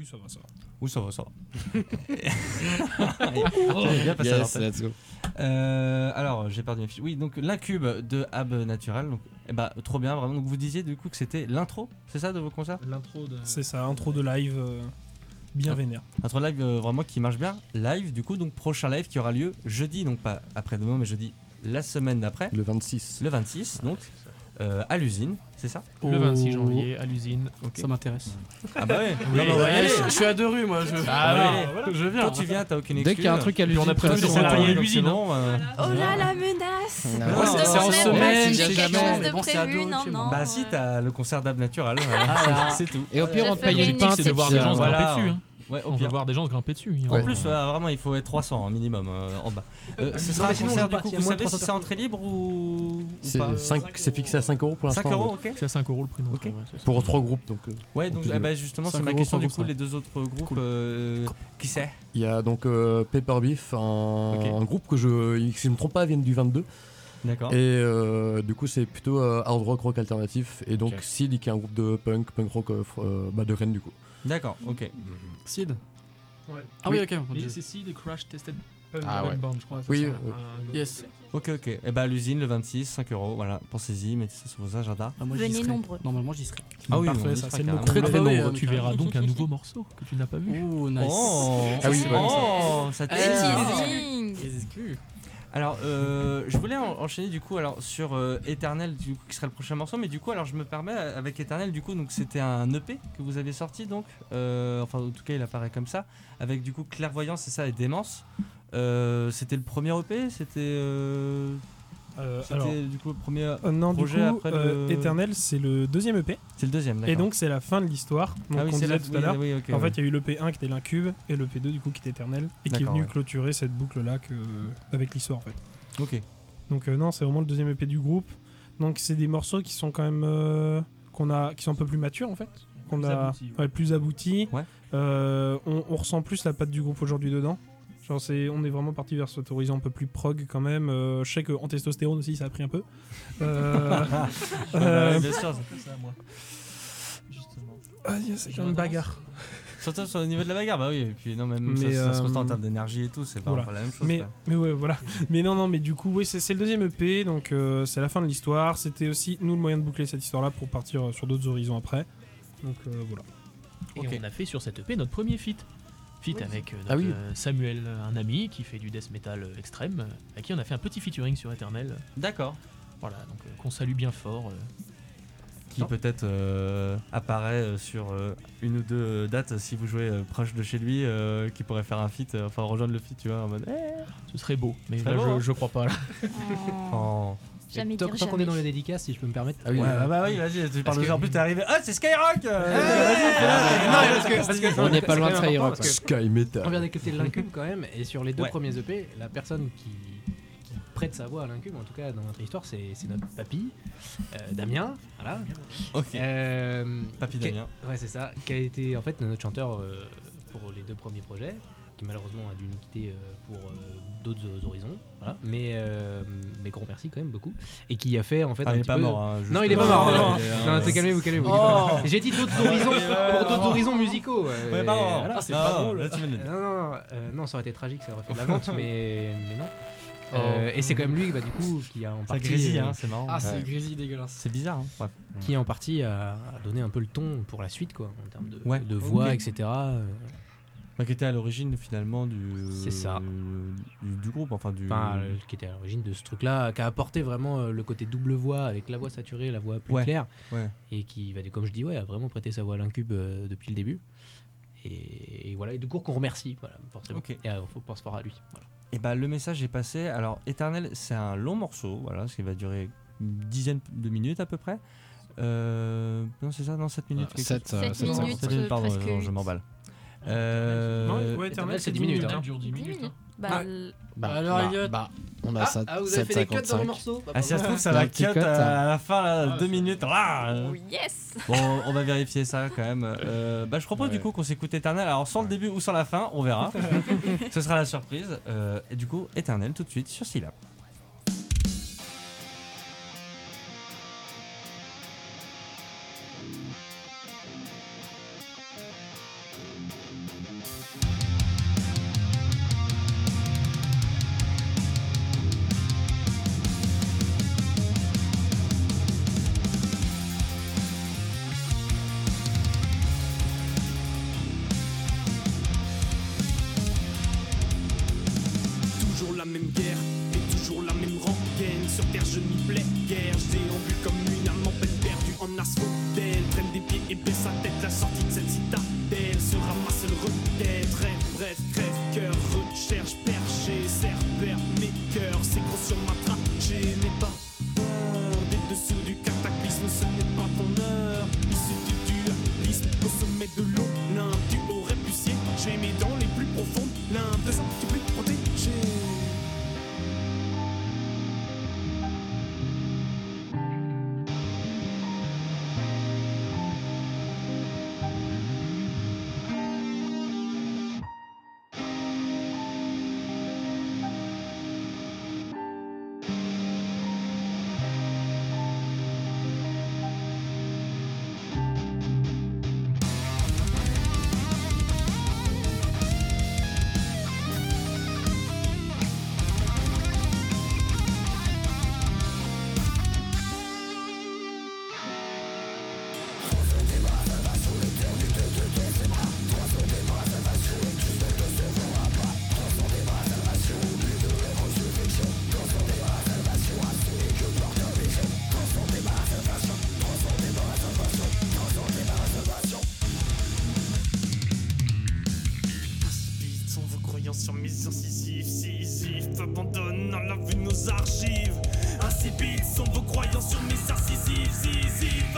Speaker 6: Oui, ça va, ça va.
Speaker 4: Oui, ça va, ça va. *laughs* *laughs* J'avais bien passé à
Speaker 12: Yes,
Speaker 4: l'antenne.
Speaker 12: let's go.
Speaker 4: Euh, alors, j'ai perdu mes fiches. Oui, donc l'incube de Ab Natural. Donc, eh bah, trop bien, vraiment. Donc, vous disiez du coup que c'était l'intro, c'est ça, de vos concerts?
Speaker 7: L'intro de.
Speaker 6: C'est ça, intro de live euh, bien
Speaker 4: Ah.
Speaker 6: vénère.
Speaker 4: Intro live euh, vraiment qui marche bien. Live, du coup, donc prochain live qui aura lieu jeudi, donc pas après-demain, mais jeudi la semaine d'après.
Speaker 12: Le 26.
Speaker 4: Le 26, donc, euh, à l'usine, c'est ça
Speaker 7: Le 26
Speaker 5: Oh.
Speaker 7: janvier à l'usine.
Speaker 5: Ça m'intéresse.
Speaker 4: Ah bah ouais.
Speaker 7: Oui,
Speaker 4: Non, non,
Speaker 7: ouais,
Speaker 4: allez.
Speaker 7: je- je suis à deux rues, moi, je-
Speaker 4: Ah,
Speaker 7: Ah,
Speaker 4: ouais.
Speaker 7: voilà. Je viens.
Speaker 4: Toi, tu viens, t'as aucune
Speaker 5: Dès
Speaker 4: excuse.
Speaker 5: qu'il y a un truc à
Speaker 7: Puis on a
Speaker 5: l'usine,
Speaker 7: des
Speaker 5: de
Speaker 7: salariés à l'usine.
Speaker 4: bon, euh,
Speaker 8: Oh là la menace
Speaker 4: c'est- en semaine, c'est jamais.
Speaker 8: quelque chose de
Speaker 5: Bon, c'est à
Speaker 8: prévu,
Speaker 5: deux.
Speaker 4: Bah si, t'as le concert d'Ab Natural,
Speaker 5: Ah.
Speaker 4: c'est tout.
Speaker 5: Et au pire, on te paye une pinte.
Speaker 7: C'est de voir des gens se dessus. Hein.
Speaker 4: Ouais, au
Speaker 7: On
Speaker 4: pire.
Speaker 7: voir des gens se grimper dessus.
Speaker 4: En
Speaker 7: Ouais.
Speaker 4: plus, euh, vraiment, il faut être 300 un minimum euh, en bas. Euh, ce sera un concert du
Speaker 9: va
Speaker 4: coup, vous savez si
Speaker 9: 300
Speaker 4: c'est entrée libre ou,
Speaker 12: C'est
Speaker 4: pas
Speaker 12: cinq- c'est fixé à 5 euros pour l'instant.
Speaker 4: 5 euros, ok.
Speaker 7: C'est à 5 euros le prix d'entrée. Ouais.
Speaker 12: Pour trois groupes. Donc, euh,
Speaker 4: Ouais, donc
Speaker 12: de-
Speaker 4: ben, justement, c'est
Speaker 5: 5
Speaker 4: ma question du coup, les deux autres groupes, euh, qui c'est?
Speaker 12: Il y a donc euh, Paper Beef, un, un groupe que je, si je ne me trompe pas, viennent du 22.
Speaker 4: D'accord.
Speaker 12: Et euh, du coup, c'est plutôt euh, hard rock, rock alternatif. Et donc,
Speaker 7: Ok.
Speaker 12: Sid, qui est un groupe de punk, punk rock euh, euh, bah, de Rennes, du coup.
Speaker 4: D'accord, ok.
Speaker 5: Sid?
Speaker 7: Ouais.
Speaker 5: Ah oui, ok.
Speaker 7: Et c'est si de Crash Tested
Speaker 12: Ah ouais.
Speaker 7: Band, je crois.
Speaker 12: Oui, euh,
Speaker 7: un-
Speaker 5: Yes.
Speaker 4: Ok, ok. Et bah, l'usine, le 26, 5 euros, voilà, pensez-y, mettez ça sur vos agendas.
Speaker 5: Ah, moi,
Speaker 8: Venez
Speaker 5: serai.
Speaker 8: nombreux.
Speaker 5: Normalement, j'y serai.
Speaker 4: Ah oui,
Speaker 6: Parfait, ça, c'est.
Speaker 5: Très, très
Speaker 7: Ah
Speaker 5: nombreux.
Speaker 7: Tu verras donc un nouveau morceau que tu n'as pas vu.
Speaker 5: Ouh, nice.
Speaker 4: Oh,
Speaker 12: Ah oui,
Speaker 4: oh, ça tease. Alors, euh, je voulais en- enchaîner du coup alors sur euh, du coup, qui sera le prochain morceau, mais du coup, alors je me permets euh, avec Eternal, du coup, donc c'était un EP que vous avez sorti, donc, euh, enfin, en tout cas, il apparaît comme ça, avec du coup Clairvoyance, c'est ça, et Démence. Euh, c'était le premier EP, c'était, euh, c'était
Speaker 6: alors,
Speaker 4: du coup le premier,
Speaker 6: euh, non, du coup,
Speaker 4: projet après
Speaker 6: euh,
Speaker 4: le-
Speaker 6: Eternal, c'est le deuxième EP.
Speaker 4: c'est le deuxième.
Speaker 6: Et donc, c'est la fin de l'histoire. Donc,
Speaker 4: ah oui,
Speaker 6: on
Speaker 4: c'est
Speaker 6: disait
Speaker 4: là
Speaker 6: tout à l'heure.
Speaker 4: Oui,
Speaker 6: En
Speaker 4: ouais.
Speaker 6: fait, il y a eu le P1 qui était l'Incube et le P2 du coup qui était Eternel et qui est venu
Speaker 4: ouais.
Speaker 6: clôturer cette boucle là que, avec l'histoire en fait.
Speaker 4: ok.
Speaker 6: Donc euh, non, c'est vraiment le deuxième EP du groupe. Donc c'est des morceaux qui sont quand même euh, qu'on a qui sont un peu plus matures en fait, qu'on
Speaker 7: Plus
Speaker 6: a
Speaker 7: aboutis, ouais.
Speaker 6: ouais, plus aboutis.
Speaker 4: Ouais.
Speaker 6: Euh, on, on ressent plus la patte du groupe aujourd'hui dedans. Genre c'est on est vraiment parti vers cet horizon un peu plus prog quand même. Euh, je sais que en testostérone aussi ça a pris un peu. Euh, *laughs* euh,
Speaker 4: bien sûr.
Speaker 7: ça, moi. Justement.
Speaker 6: ah, c'est une bagarre.
Speaker 4: Surtout sur le niveau de la bagarre, bah oui, et puis non, même
Speaker 6: Mais,
Speaker 4: ça, ça se ressent en
Speaker 6: euh,
Speaker 4: termes d'énergie et tout, c'est pas,
Speaker 6: voilà.
Speaker 4: pas la même chose.
Speaker 6: Mais,
Speaker 4: quoi.
Speaker 6: mais ouais, voilà. mais non, non, mais du coup, oui, c'est c'est le deuxième EP, donc euh, c'est la fin de l'histoire. C'était aussi, nous, le moyen de boucler cette histoire-là pour partir sur d'autres horizons après. Donc euh, voilà.
Speaker 7: Et
Speaker 4: Ok.
Speaker 7: on a fait sur cette EP notre premier feat. Feat avec euh, notre,
Speaker 12: Ah oui.
Speaker 7: euh, Samuel, un ami qui fait du death metal euh, extrême, euh, à qui on a fait un petit featuring sur Eternal.
Speaker 4: D'accord.
Speaker 7: Voilà, donc euh, qu'on salue bien fort. euh.
Speaker 4: qui peut-être euh, apparaît euh, sur euh, une ou deux euh, dates si vous jouez euh, proche de chez lui, euh, qui pourrait faire un feat, euh, enfin rejoindre le feat, tu vois, en mode. eh.
Speaker 7: Ce serait beau, mais
Speaker 4: Ce serait
Speaker 7: là,
Speaker 4: beau,
Speaker 7: je,
Speaker 4: hein.
Speaker 7: je crois pas là. *laughs*
Speaker 4: Oh.
Speaker 8: Jamais
Speaker 9: Tant,
Speaker 8: dire
Speaker 9: tant qu'on est dans les dédicaces, si je peux me permettre.
Speaker 12: Ah oui,
Speaker 4: Ouais,
Speaker 12: euh,
Speaker 4: bah, bah oui, vas-y, tu parles de. En plus, t'es arrivé. Ah, c'est Skyrock
Speaker 9: Ah,
Speaker 5: On n'est pas loin de Skyrock,
Speaker 9: important, parce que
Speaker 12: Sky Metal.
Speaker 9: On vient d'écouter l'incube quand même, et sur les deux premiers EP, la personne qui, prête sa voix à l'incube, en tout cas dans notre histoire, c'est c'est notre papy, euh, Damien, voilà.
Speaker 4: Ok.
Speaker 9: Euh,
Speaker 4: Papy Damien.
Speaker 9: Ouais, c'est ça, qui a été en fait notre chanteur euh, pour les deux premiers projets, qui malheureusement a dû nous quitter euh, pour euh, d'autres horizons, voilà. Mais, euh, mais gros merci quand même beaucoup, et qui a fait en fait
Speaker 4: Ah,
Speaker 9: un
Speaker 4: il est
Speaker 9: petit
Speaker 4: pas
Speaker 9: peu-
Speaker 4: mort. hein,
Speaker 9: Non, il est pas mort. Non,
Speaker 4: il est,
Speaker 9: non,
Speaker 4: euh,
Speaker 9: c'est calmez-vous, calmez-vous.
Speaker 4: Oh.
Speaker 9: J'ai dit d'autres horizons pour d'autres horizons musicaux. euh,
Speaker 4: Ouais, pardon.
Speaker 9: voilà.
Speaker 4: C'est pas drôle. Là, tu viens de le
Speaker 9: Euh,
Speaker 4: dire.
Speaker 9: Non, non, non, euh, non, ça aurait été tragique, ça aurait fait de la vente, *laughs* mais, mais non.
Speaker 4: Oh.
Speaker 9: Euh, et c'est quand même lui, bah, du coup, qui a en partie,
Speaker 4: grésille,
Speaker 9: euh,
Speaker 4: hein, c'est marrant.
Speaker 5: Ah, c'est
Speaker 4: Ouais.
Speaker 5: grisille dégueulasse.
Speaker 4: C'est bizarre, hein.
Speaker 9: Qui en partie a, a donné un peu le ton pour la suite, quoi, en termes de,
Speaker 4: Ouais.
Speaker 9: de voix, etc.
Speaker 4: Enfin, qui était à l'origine finalement du.
Speaker 9: C'est ça.
Speaker 4: Du, du groupe, enfin du.
Speaker 9: Enfin, euh, qui était à l'origine de ce truc-là, qui a apporté vraiment euh, le côté double voix avec la voix saturée, la voix plus
Speaker 4: Ouais,
Speaker 9: claire,
Speaker 4: ouais.
Speaker 9: et qui, bah, comme je dis, ouais, a vraiment prêté sa voix à l'incube euh, depuis le début. Et, et voilà, et du coup qu'on remercie, voilà, forcément.
Speaker 4: Ok.
Speaker 9: Et euh, faut penser fort à lui. Voilà.
Speaker 4: Et bah le message est passé. Alors Eternel, c'est un long morceau, voilà, ce qui va durer une dizaine de minutes à peu près. Euh, non, c'est ça, non, 7 minutes.
Speaker 5: Ah,
Speaker 4: quelque
Speaker 5: sept,
Speaker 4: chose.
Speaker 5: euh,
Speaker 8: Sept
Speaker 5: sept
Speaker 8: minutes,
Speaker 4: Sept minutes, pardon, je m'emballe. Euh,
Speaker 6: Ouais, ouais, Eternal,
Speaker 9: Eternal,
Speaker 6: c'est
Speaker 9: c'est
Speaker 6: 10
Speaker 9: 10
Speaker 6: minutes. hein.
Speaker 7: dure 10 minutes. hein.
Speaker 8: Bah,
Speaker 5: Ah.
Speaker 12: Bah,
Speaker 5: Alors,
Speaker 12: bah,
Speaker 5: Elliot
Speaker 12: bah, on a ça.
Speaker 9: ah, vous avez fait des cuts dans le
Speaker 12: 7,55.
Speaker 9: morceau
Speaker 4: Ah, si ça se trouve, ça va cut
Speaker 5: cut,
Speaker 4: à la fin, là,
Speaker 7: Ah,
Speaker 4: 2
Speaker 7: c'est-
Speaker 4: minutes. Ah,
Speaker 8: oh yes
Speaker 4: Bon, on va vérifier ça quand même. *laughs* Euh, bah, je propose
Speaker 12: Ouais.
Speaker 4: du coup qu'on s'écoute Eternel. Alors, sans le début ou sans la fin, on verra. *laughs* Ce sera la surprise. Euh, et du coup, Eternel tout de suite sur Syllab.
Speaker 11: Archives. Insipides sont vos croyances sur mes incisives, Sisyphe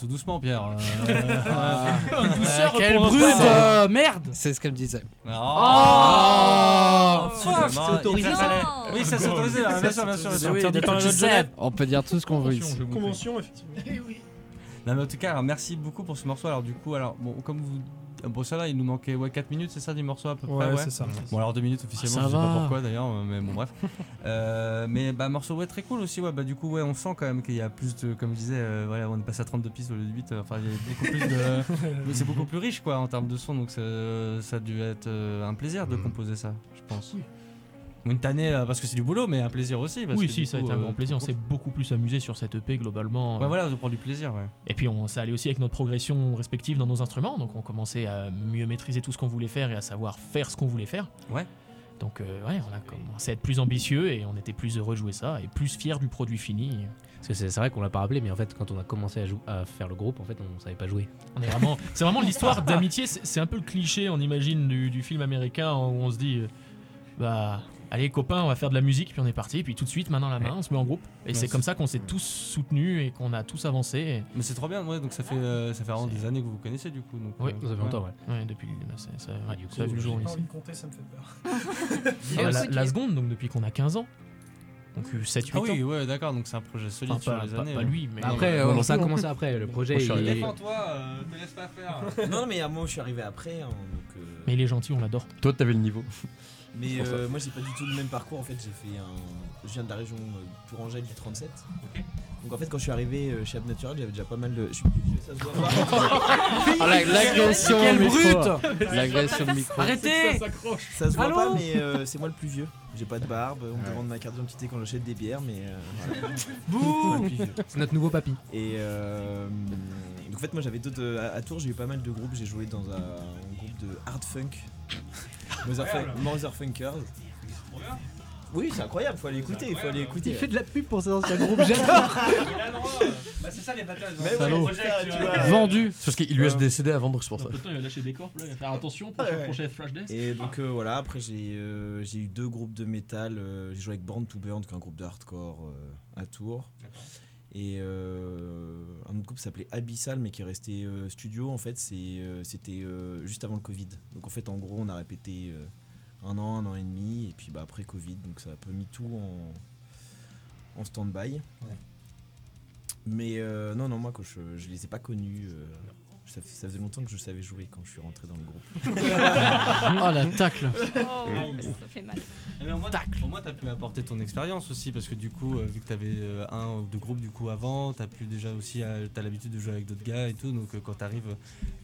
Speaker 4: tout doucement, Pierre. *laughs* euh,
Speaker 7: Une douceur
Speaker 5: quel
Speaker 7: pour un
Speaker 5: brut,
Speaker 7: poisson.
Speaker 5: euh, merde C'est ce qu'elle me disait.
Speaker 4: Oh,
Speaker 5: Oh
Speaker 4: fuck,
Speaker 5: C'est autorisé,
Speaker 4: Oui, ça c'est autorisé, hein, bien sûr, bien sûr.
Speaker 5: je sais. On peut dire tout ce qu'on veut ici.
Speaker 6: Convention, effectivement.
Speaker 4: Non mais en tout cas, alors, merci beaucoup pour ce morceau. Alors du coup, alors bon, comme vous, bon ça là, il nous manquait ouais 4 minutes, c'est ça du morceau à peu
Speaker 6: Ouais,
Speaker 4: près.
Speaker 6: c'est ça.
Speaker 4: Bon alors 2 minutes officiellement,
Speaker 5: Ça
Speaker 4: je sais pas pourquoi d'ailleurs, euh, mais bon bref. *laughs* Euh, mais bah morceau ouais très cool aussi, ouais bah du coup ouais on sent quand même qu'il y a plus de, comme je disais, euh, voilà on est passé à 32 pistes au lieu de 8, euh, enfin il y a beaucoup plus de, *laughs* mais c'est beaucoup plus riche quoi en termes de son, donc ça, ça a dû être un plaisir de composer ça, je pense. Une tannée euh, parce que c'est du boulot, mais un plaisir aussi. Parce
Speaker 7: Oui,
Speaker 4: que,
Speaker 7: si, ça a
Speaker 4: coup,
Speaker 7: été un
Speaker 4: euh,
Speaker 7: grand plaisir. On s'est beaucoup plus amusé sur cette EP globalement.
Speaker 4: Ouais, voilà, on prend du plaisir, ouais.
Speaker 7: Et puis on, ça allait aussi avec notre progression respective dans nos instruments, donc on commençait à mieux maîtriser tout ce qu'on voulait faire et à savoir faire ce qu'on voulait faire.
Speaker 4: Ouais.
Speaker 7: Donc euh, ouais, on a commencé à être plus ambitieux et on était plus heureux de jouer ça et plus fiers du produit fini.
Speaker 9: Parce que c'est vrai qu'on l'a pas rappelé, mais en fait, quand on a commencé à, à faire le groupe, en fait, on savait pas jouer.
Speaker 7: On est vraiment, c'est vraiment l'histoire d'amitié. C'est c'est un peu le cliché, on imagine, du, du film américain où on se dit, euh, bah, Allez copains, on va faire de la musique, puis on est parti, et puis tout de suite, main dans la main, on se met en groupe. Et
Speaker 4: Ouais,
Speaker 7: c'est comme ça qu'on s'est tous soutenus et qu'on a tous avancé. et-
Speaker 4: Mais c'est trop bien, ouais, donc ça fait, euh, ça fait vraiment des années que vous vous connaissez du coup. Donc,
Speaker 7: Oui,
Speaker 4: euh,
Speaker 9: ça fait longtemps, ouais.
Speaker 7: Ouais, depuis. bah, ça,
Speaker 9: du coup,
Speaker 7: ça a vu le jour
Speaker 6: J'ai pas envie de compter, ça me fait peur. *laughs*
Speaker 7: Ah, la, la seconde, donc depuis qu'on a 15 ans. Donc 7-8
Speaker 4: Ah oui,
Speaker 7: ans.
Speaker 4: ouais, d'accord, donc c'est un projet solide
Speaker 7: Enfin,
Speaker 4: sur
Speaker 7: pas-
Speaker 4: les
Speaker 7: pas-
Speaker 4: années.
Speaker 7: pas
Speaker 4: ouais.
Speaker 7: lui, mais-
Speaker 9: Après, euh, ça a commencé après. Le *laughs* projet.
Speaker 4: Défends-toi, euh, te laisse pas faire.
Speaker 10: Non, mais à moi, je suis arrivé après. hein, donc, euh,
Speaker 7: Mais il est gentil, on l'adore.
Speaker 12: Toi, t'avais le niveau. *laughs*
Speaker 10: Mais
Speaker 12: ça.
Speaker 10: euh, moi, j'ai pas du tout le même parcours. En fait, j'ai fait un. Je viens de la région euh, Tourangelle du 37. Donc en fait, quand je suis arrivé euh, chez Ab Natural, j'avais déjà pas mal de. Je suis plus vieux, ça se voit pas. *laughs*
Speaker 5: Ah, la- *laughs* l'agression
Speaker 10: Quelle brute *laughs*
Speaker 5: L'agression au micro.
Speaker 7: Arrêtez
Speaker 10: Ça se voit
Speaker 5: Allô
Speaker 10: pas, mais euh, c'est moi le plus vieux. J'ai pas de barbe. On me demande ma carte d'identité quand j'achète des bières, mais. euh.
Speaker 9: Bouh
Speaker 10: C'est
Speaker 9: notre nouveau papy.
Speaker 10: Et euh, donc en fait, moi j'avais d'autres. À, à Tours, j'ai eu pas mal de groupes. J'ai joué dans un, un groupe de hard funk. Motherfun- Motherfunkers. Oui, c'est incroyable, faut aller écouter, il faut aller écouter.
Speaker 9: Il fait de la pub pour ses anciens groupes, j'adore *laughs*
Speaker 4: Bah, c'est ça les batailles.
Speaker 10: Mais ouais,
Speaker 12: Salaud.
Speaker 10: putain, tu vois.
Speaker 5: Vendu.
Speaker 12: C'est parce qu'il lui des CD à vendre, c'est pour ça.
Speaker 7: il va lâcher des corps, là, il va faire attention
Speaker 10: pour son prochain
Speaker 7: Flash Death.
Speaker 10: Et donc euh, voilà, après j'ai euh, j'ai eu deux groupes de métal. euh, j'ai joué avec Born to Burn, qui est un groupe de hardcore euh, à Tours. Et euh, un autre groupe s'appelait Abyssal, mais qui est resté euh, studio. En fait, c'est, euh, c'était euh, juste avant le Covid. Donc en fait, en gros, on a répété un an, un an et demi, et puis bah, après Covid, donc ça a un peu mis tout en, en stand-by. Mais euh, non, non, moi, quand je, je les ai pas connus. Ça, ça faisait longtemps que je savais jouer quand je suis rentré dans le groupe. *laughs*
Speaker 5: Oh la tacle.
Speaker 8: Oh, ça fait mal.
Speaker 4: Eh bien, au moins, au moins, t'as pu apporter ton expérience aussi, parce que du coup, euh, vu que t'avais euh, un ou deux groupes du coup avant, t'as pu déjà aussi, euh, t'as l'habitude de jouer avec d'autres gars et tout, donc euh, quand t'arrives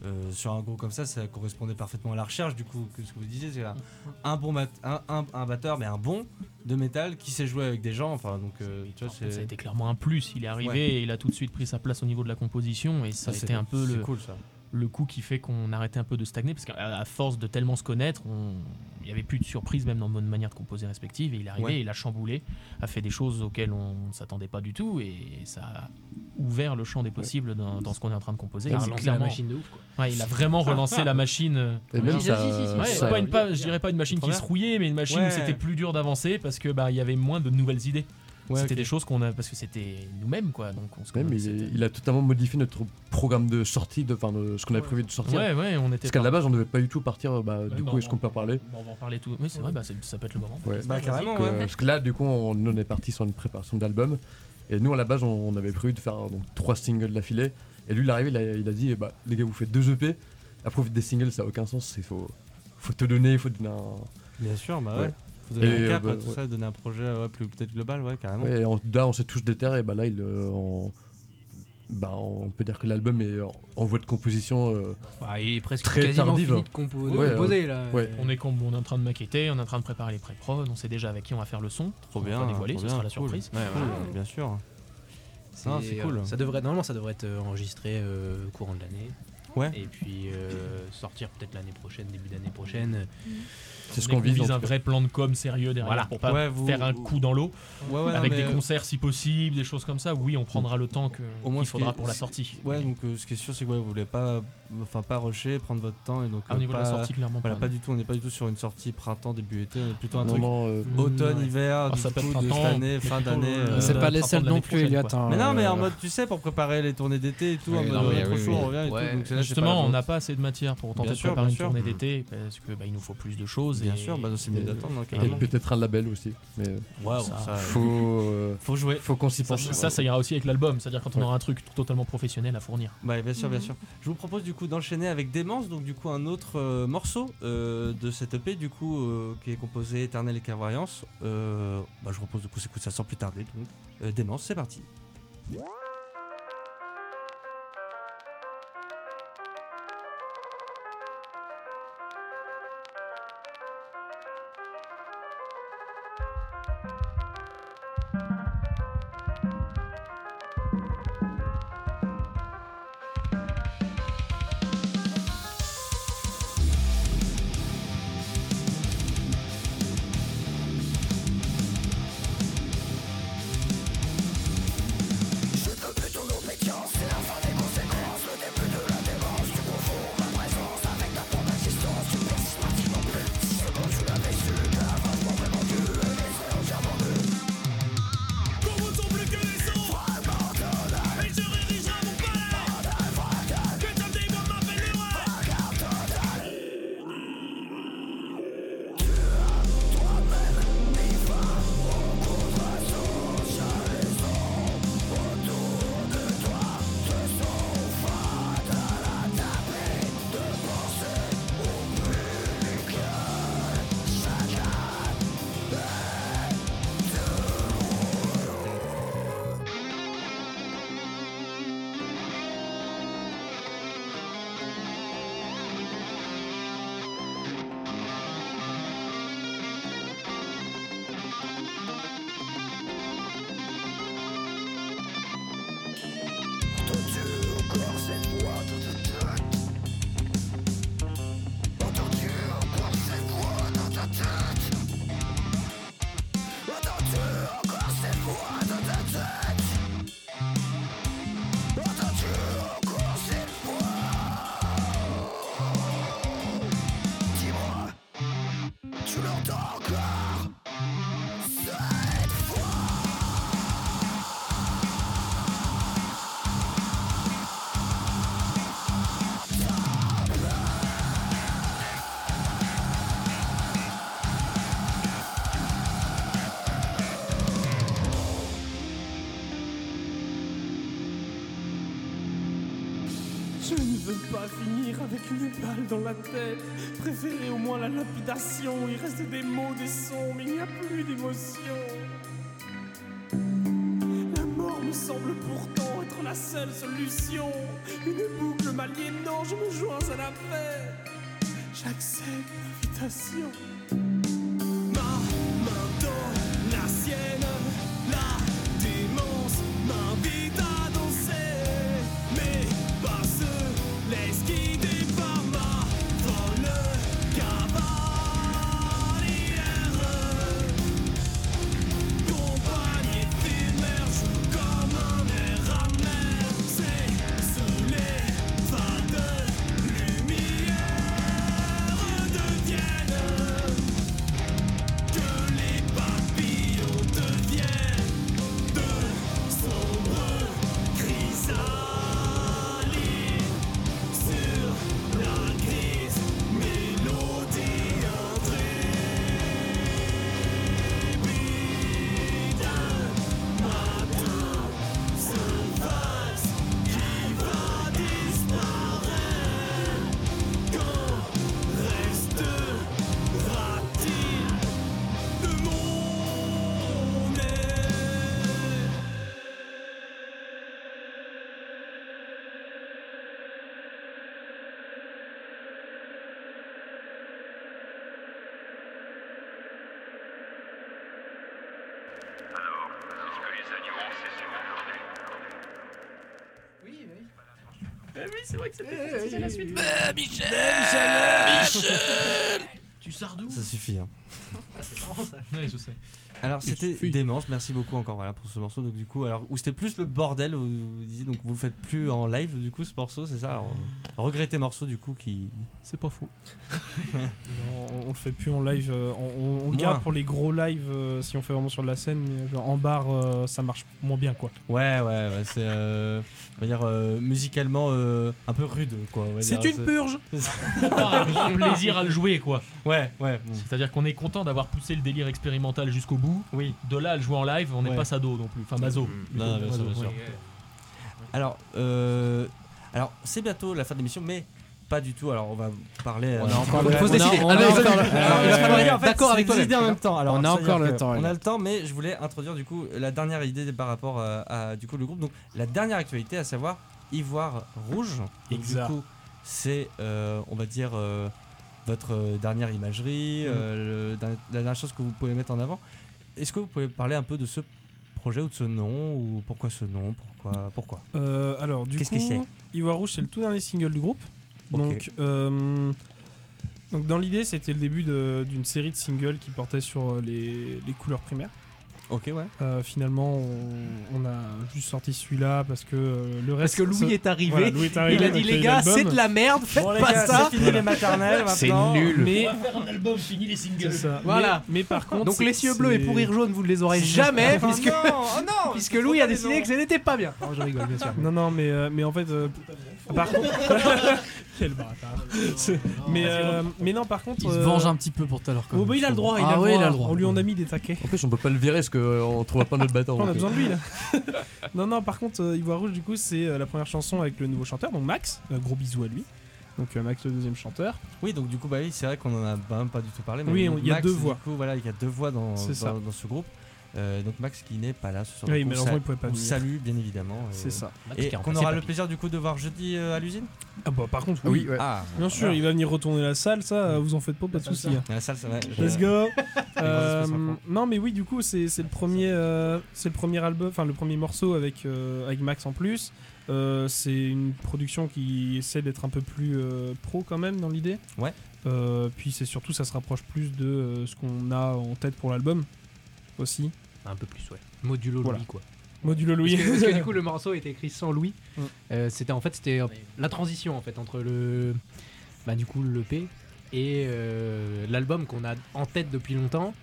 Speaker 4: euh, sur un groupe comme ça, ça correspondait parfaitement à la recherche du coup, que ce que vous disiez, c'est un, un bon mat- un, un, un batteur, mais un bon de métal qui sait jouer avec des gens, enfin donc euh, tu vois,
Speaker 7: En fait,
Speaker 4: c'est
Speaker 7: ça a été clairement un plus. Il est arrivé
Speaker 4: Ouais.
Speaker 7: et il a tout de suite pris sa place au niveau de la composition et ça,
Speaker 4: Ça,
Speaker 7: a
Speaker 4: c'est-
Speaker 7: été un peu le,
Speaker 4: cool, ça.
Speaker 7: le coup qui fait qu'on arrêtait un peu de stagner parce qu'à force de tellement se connaître, on- n'y avait plus de surprise même dans notre manière de composer respective et il est arrivé,
Speaker 4: Ouais.
Speaker 7: il a chamboulé, a fait des choses auxquelles on ne s'attendait pas du tout et ça a ouvert le champ des possibles dans, dans ce qu'on est en train de composer.
Speaker 9: Il a relancé la machine de ouf, quoi.
Speaker 7: Ouais, il a vraiment relancé la machine. euh,
Speaker 12: Et même ça-
Speaker 7: Ouais,
Speaker 12: ça-
Speaker 7: pas une, pas, je dirais pas une machine qui se rouillait, mais une machine
Speaker 4: Ouais.
Speaker 7: où c'était plus dur d'avancer parce que bah il y avait moins de nouvelles idées.
Speaker 4: Ouais,
Speaker 7: c'était des choses qu'on a parce que c'était nous-mêmes quoi. Donc on se
Speaker 12: Même, il, il a totalement modifié notre programme de sortie, de, enfin, de ce qu'on avait prévu de sortir.
Speaker 7: Ouais, ouais, on était
Speaker 12: Parce qu'à la base, on devait pas du tout partir. Bah, du
Speaker 7: bah,
Speaker 12: coup, est-ce qu'on peut en parler?
Speaker 7: Bon, on va en parler tout. Oui, c'est vrai, bah, ça peut être le moment.
Speaker 12: Ouais.
Speaker 4: Bah, carrément, ouais.
Speaker 12: Parce que là, du coup, on, on est parti sur une préparation d'album. Et nous, à la base, on, on avait prévu de faire donc, trois singles d'affilée. Et lui, il arrive, il a, il a dit eh bah, les gars, vous faites deux EP. Après, vous faites des singles, ça n'a aucun sens. Il faut, faut te donner, il faut donner un.
Speaker 4: Bien sûr, bah
Speaker 12: Ouais.
Speaker 4: ouais. Donner
Speaker 12: Et,
Speaker 4: un cap
Speaker 12: euh,
Speaker 4: à
Speaker 12: bah,
Speaker 4: tout
Speaker 12: ouais.
Speaker 4: ça, donner un projet ouais, plus peut-être global, ouais, carrément.
Speaker 12: Ouais, et on- là, on s'est tous déterrés. Et bah, là, il, euh, on, bah, on peut dire que l'album est en, en voie de composition. euh,
Speaker 9: Bah, il est presque
Speaker 12: très
Speaker 9: quasiment
Speaker 12: tardive.
Speaker 9: fini de compo- de
Speaker 12: Ouais,
Speaker 9: composer,
Speaker 12: euh,
Speaker 9: là.
Speaker 12: ouais.
Speaker 7: On est, on est en train de maqueter, on est en train de préparer les pré-prod, on sait déjà avec qui on va faire le son.
Speaker 4: Trop
Speaker 7: On va
Speaker 4: bien,
Speaker 7: pas dévoiler,
Speaker 4: trop
Speaker 7: ce
Speaker 4: bien,
Speaker 7: sera la
Speaker 4: cool.
Speaker 7: surprise.
Speaker 4: Ouais, ouais, bien sûr.
Speaker 9: C'est
Speaker 4: Non, c'est cool.
Speaker 9: Ça devrait, normalement, ça devrait être euh, enregistré euh, courant de l'année.
Speaker 4: Ouais.
Speaker 9: Et puis euh, sortir peut-être l'année prochaine, début d'année prochaine.
Speaker 12: C'est ce
Speaker 7: On
Speaker 12: qu'on vise.
Speaker 7: vise un vrai plan de com sérieux derrière
Speaker 9: Voilà.
Speaker 7: pour pas
Speaker 4: Ouais, vous-
Speaker 7: faire un coup dans l'eau.
Speaker 4: Ouais, ouais,
Speaker 7: avec des
Speaker 4: mais-
Speaker 7: concerts si possible, des choses comme ça. Oui, on prendra le temps que,
Speaker 4: Au moins,
Speaker 7: qu'il
Speaker 4: ce
Speaker 7: faudra pour la sortie.
Speaker 4: Ouais, donc euh, ce qui est sûr, c'est que vous voulez pas, enfin pas rusher, prendre votre temps et donc.
Speaker 7: Ah, au
Speaker 4: euh,
Speaker 7: niveau de la
Speaker 4: pas-
Speaker 7: sortie, clairement
Speaker 4: Voilà,
Speaker 7: pas.
Speaker 4: pas du tout. On n'est pas du tout sur une sortie printemps début été. On est plutôt un
Speaker 12: Non,
Speaker 4: truc
Speaker 12: non, euh,
Speaker 4: automne, hiver,
Speaker 7: Ah,
Speaker 4: du
Speaker 7: ça peut
Speaker 4: coup,
Speaker 7: être
Speaker 4: de cette
Speaker 7: printemps,
Speaker 4: année, fin *laughs* d'année. euh,
Speaker 5: C'est pas les seuls non plus, Elliot. hein,
Speaker 4: Mais non, mais en
Speaker 5: euh,
Speaker 4: mode, tu sais, pour préparer les tournées d'été et tout, en mode euh, on revient et tout.
Speaker 7: Justement,
Speaker 4: pas
Speaker 7: on n'a pas assez de matière pour tenter de préparer une tournée d'été parce que bah, il nous faut plus de choses.
Speaker 4: Bien
Speaker 7: et-
Speaker 4: sûr, bah, c'est mieux d'attendre, hein,
Speaker 12: Et peut-être un label aussi. Mais
Speaker 7: ça,
Speaker 4: ça,
Speaker 12: faut, *laughs* euh,
Speaker 4: faut jouer.
Speaker 12: faut qu'on s'y
Speaker 7: Ça,
Speaker 12: penche.
Speaker 7: ça, ça ira aussi avec l'album, c'est-à-dire quand on
Speaker 12: Ouais.
Speaker 7: aura un truc totalement professionnel à fournir.
Speaker 4: Ouais, bien sûr, bien
Speaker 8: Mhm.
Speaker 4: sûr. Je vous propose du coup d'enchaîner avec Démence, donc du coup un autre euh, morceau euh, de cette EP, du coup euh, qui est composé Éternel et Clairvoyance. Euh, bah, je vous propose du coup s'écoute ça sans plus tarder. Donc euh, Démence, c'est parti.
Speaker 11: Pas finir avec une balle dans la tête. Préférez au moins la lapidation. Il reste des mots, des sons, mais il n'y a plus d'émotion. La mort me semble pourtant être la seule solution. Une boucle m'aliénant, je me joins à la fête. J'accepte l'invitation.
Speaker 9: Oui,
Speaker 7: c'est vrai que
Speaker 9: c'était
Speaker 7: c'était la suite.
Speaker 11: Bah,
Speaker 7: Michel
Speaker 11: Michel
Speaker 7: Tu sors d'où
Speaker 4: Ça suffit. Hein.
Speaker 7: C'est marrant, ça. Ouais, je sais.
Speaker 4: Alors c'était démence, merci beaucoup encore voilà pour ce morceau. Donc du coup, alors où c'était plus le bordel, où vous disiez donc vous le faites plus en live du coup ce morceau, c'est ça? Alors, Regretté morceau du coup qui.
Speaker 7: C'est pas faux. *laughs*
Speaker 6: Non, on, le fait plus en live. euh, on, on- on le garde pour les gros lives euh, si on fait vraiment sur de la scène. Mais genre, en bar, euh, ça marche moins bien quoi.
Speaker 4: Ouais ouais, ouais c'est euh, on va dire euh, musicalement euh, un peu rude quoi. on va
Speaker 6: C'est
Speaker 4: dire,
Speaker 6: une purge. *laughs*
Speaker 7: Ah, *laughs* un plaisir à le jouer, quoi.
Speaker 4: Ouais, ouais.
Speaker 7: C'est-à-dire qu'on est content d'avoir poussé le délire expérimental jusqu'au bout.
Speaker 4: Oui.
Speaker 7: De là à le jouer en live, on n'est
Speaker 4: Ouais.
Speaker 7: pas sado non plus. Enfin, mazo.
Speaker 4: Non, non, bien sûr, bien sûr.
Speaker 7: Ouais.
Speaker 4: Alors, euh, alors c'est bientôt la fin de l'émission, mais pas du tout. Alors on va parler.
Speaker 5: On a
Speaker 4: euh, *laughs*
Speaker 5: encore le- a-
Speaker 4: Ah,
Speaker 5: encore le-
Speaker 4: en fait,
Speaker 5: d'accord avec toi,
Speaker 4: en même temps. Alors,
Speaker 5: On a encore le temps,
Speaker 4: On a le temps, mais je voulais introduire du coup la dernière idée par rapport à, à, du coup le groupe. Donc la dernière actualité, à savoir Ivoire Rouge. Donc, du
Speaker 6: Exact.
Speaker 4: coup, c'est euh, on va dire euh, votre euh, dernière imagerie,
Speaker 6: Mm.
Speaker 4: euh, le- la dernière chose que vous pouvez mettre en avant. Est-ce que vous pouvez parler un peu de ce projet ou de ce nom ou pourquoi ce nom Pourquoi Pourquoi?
Speaker 6: Euh, alors, du
Speaker 4: Qu'est-ce
Speaker 6: coup,
Speaker 4: que c'est?
Speaker 6: Ivoire Rouge, c'est le tout dernier single du groupe. Donc, euh, donc, dans l'idée, c'était le début d'une série de singles qui portait sur euh, les, les couleurs primaires.
Speaker 4: Ok, ouais.
Speaker 6: Euh, finalement, on, on a juste sorti celui-là parce que euh, le reste.
Speaker 9: Parce que Louis
Speaker 6: ça-
Speaker 9: est arrivé,
Speaker 6: voilà, Louis est arrivé
Speaker 9: il a dit les gars, c'est de la merde, faites
Speaker 4: Bon,
Speaker 9: pas
Speaker 4: gars,
Speaker 9: ça.
Speaker 4: c'est fini les maternelles
Speaker 9: C'est nul.
Speaker 6: Mais,
Speaker 7: On va faire un album, fini les singles.
Speaker 6: c'est ça.
Speaker 9: Voilà.
Speaker 6: Mais, mais par contre.
Speaker 9: Donc les cieux bleus et pourrir jaune, vous ne les aurez jamais,
Speaker 6: Oh
Speaker 9: puisque,
Speaker 4: non, oh non, *laughs*
Speaker 9: puisque
Speaker 4: faut
Speaker 9: Louis a décidé que ce n'était pas bien. Non, je rigole, bien sûr.
Speaker 6: Non, non, mais, euh, mais en fait. euh, par contre. *laughs* Quel bâtard. Mais, euh, mais non, par contre.
Speaker 5: Il se
Speaker 6: euh,
Speaker 5: venge un petit peu pour tout à l'heure.
Speaker 6: Oh, bah, il a le droit, il,
Speaker 5: Ah
Speaker 6: a,
Speaker 5: ouais,
Speaker 6: le
Speaker 5: il a le
Speaker 6: droit. On lui en a mis des taquets.
Speaker 12: En plus, on peut pas le virer parce qu'on trouvera pas notre battant. *laughs*
Speaker 6: On a besoin
Speaker 12: euh,
Speaker 6: de lui là. *laughs* non, non, par contre, euh, Ivoire Rouge, du coup, c'est euh, la première chanson avec le nouveau chanteur, donc Max. Euh, gros bisous à lui. Donc euh, Max, le deuxième chanteur.
Speaker 4: Oui, donc du coup, bah oui, c'est vrai qu'on en a même pas du tout parlé. Mais
Speaker 6: Oui, il y a
Speaker 4: Max,
Speaker 6: deux
Speaker 4: du
Speaker 6: voix.
Speaker 4: coup, voilà, il y a deux voix dans ce groupe. Euh, donc Max qui n'est pas là ce soir.
Speaker 6: Oui,
Speaker 4: Donc, on
Speaker 6: il pouvait pas
Speaker 4: on salue bien évidemment.
Speaker 6: C'est ça.
Speaker 4: Et qu'on aura le plaisir du coup de voir jeudi euh, à l'usine.
Speaker 6: Ah bah par contre, oui.
Speaker 12: Oui, ouais.
Speaker 4: Ah,
Speaker 6: Bien sûr, il va venir retourner la salle, ça, euh, vous en faites pas, pas de soucis. hein.
Speaker 4: La salle, ça va. je-
Speaker 6: Let's go. Euh, non, mais oui, du coup, c'est c'est le premier, euh, c'est le premier album, enfin le premier morceau avec euh, avec Max en plus. Euh, c'est une production qui essaie d'être un peu plus euh, pro quand même dans l'idée.
Speaker 4: Ouais.
Speaker 6: Euh, puis c'est surtout, ça se rapproche plus de euh, ce qu'on a en tête pour l'album aussi.
Speaker 9: Un peu plus, ouais. Modulo
Speaker 6: Voilà.
Speaker 9: Louis, quoi.
Speaker 6: Modulo Louis.
Speaker 9: Parce que, parce que du *laughs* coup, le morceau était écrit sans Louis.
Speaker 6: Mm.
Speaker 9: Euh, c'était en fait c'était euh, la transition en fait entre le bah du coup le P et euh, l'album qu'on a en tête depuis longtemps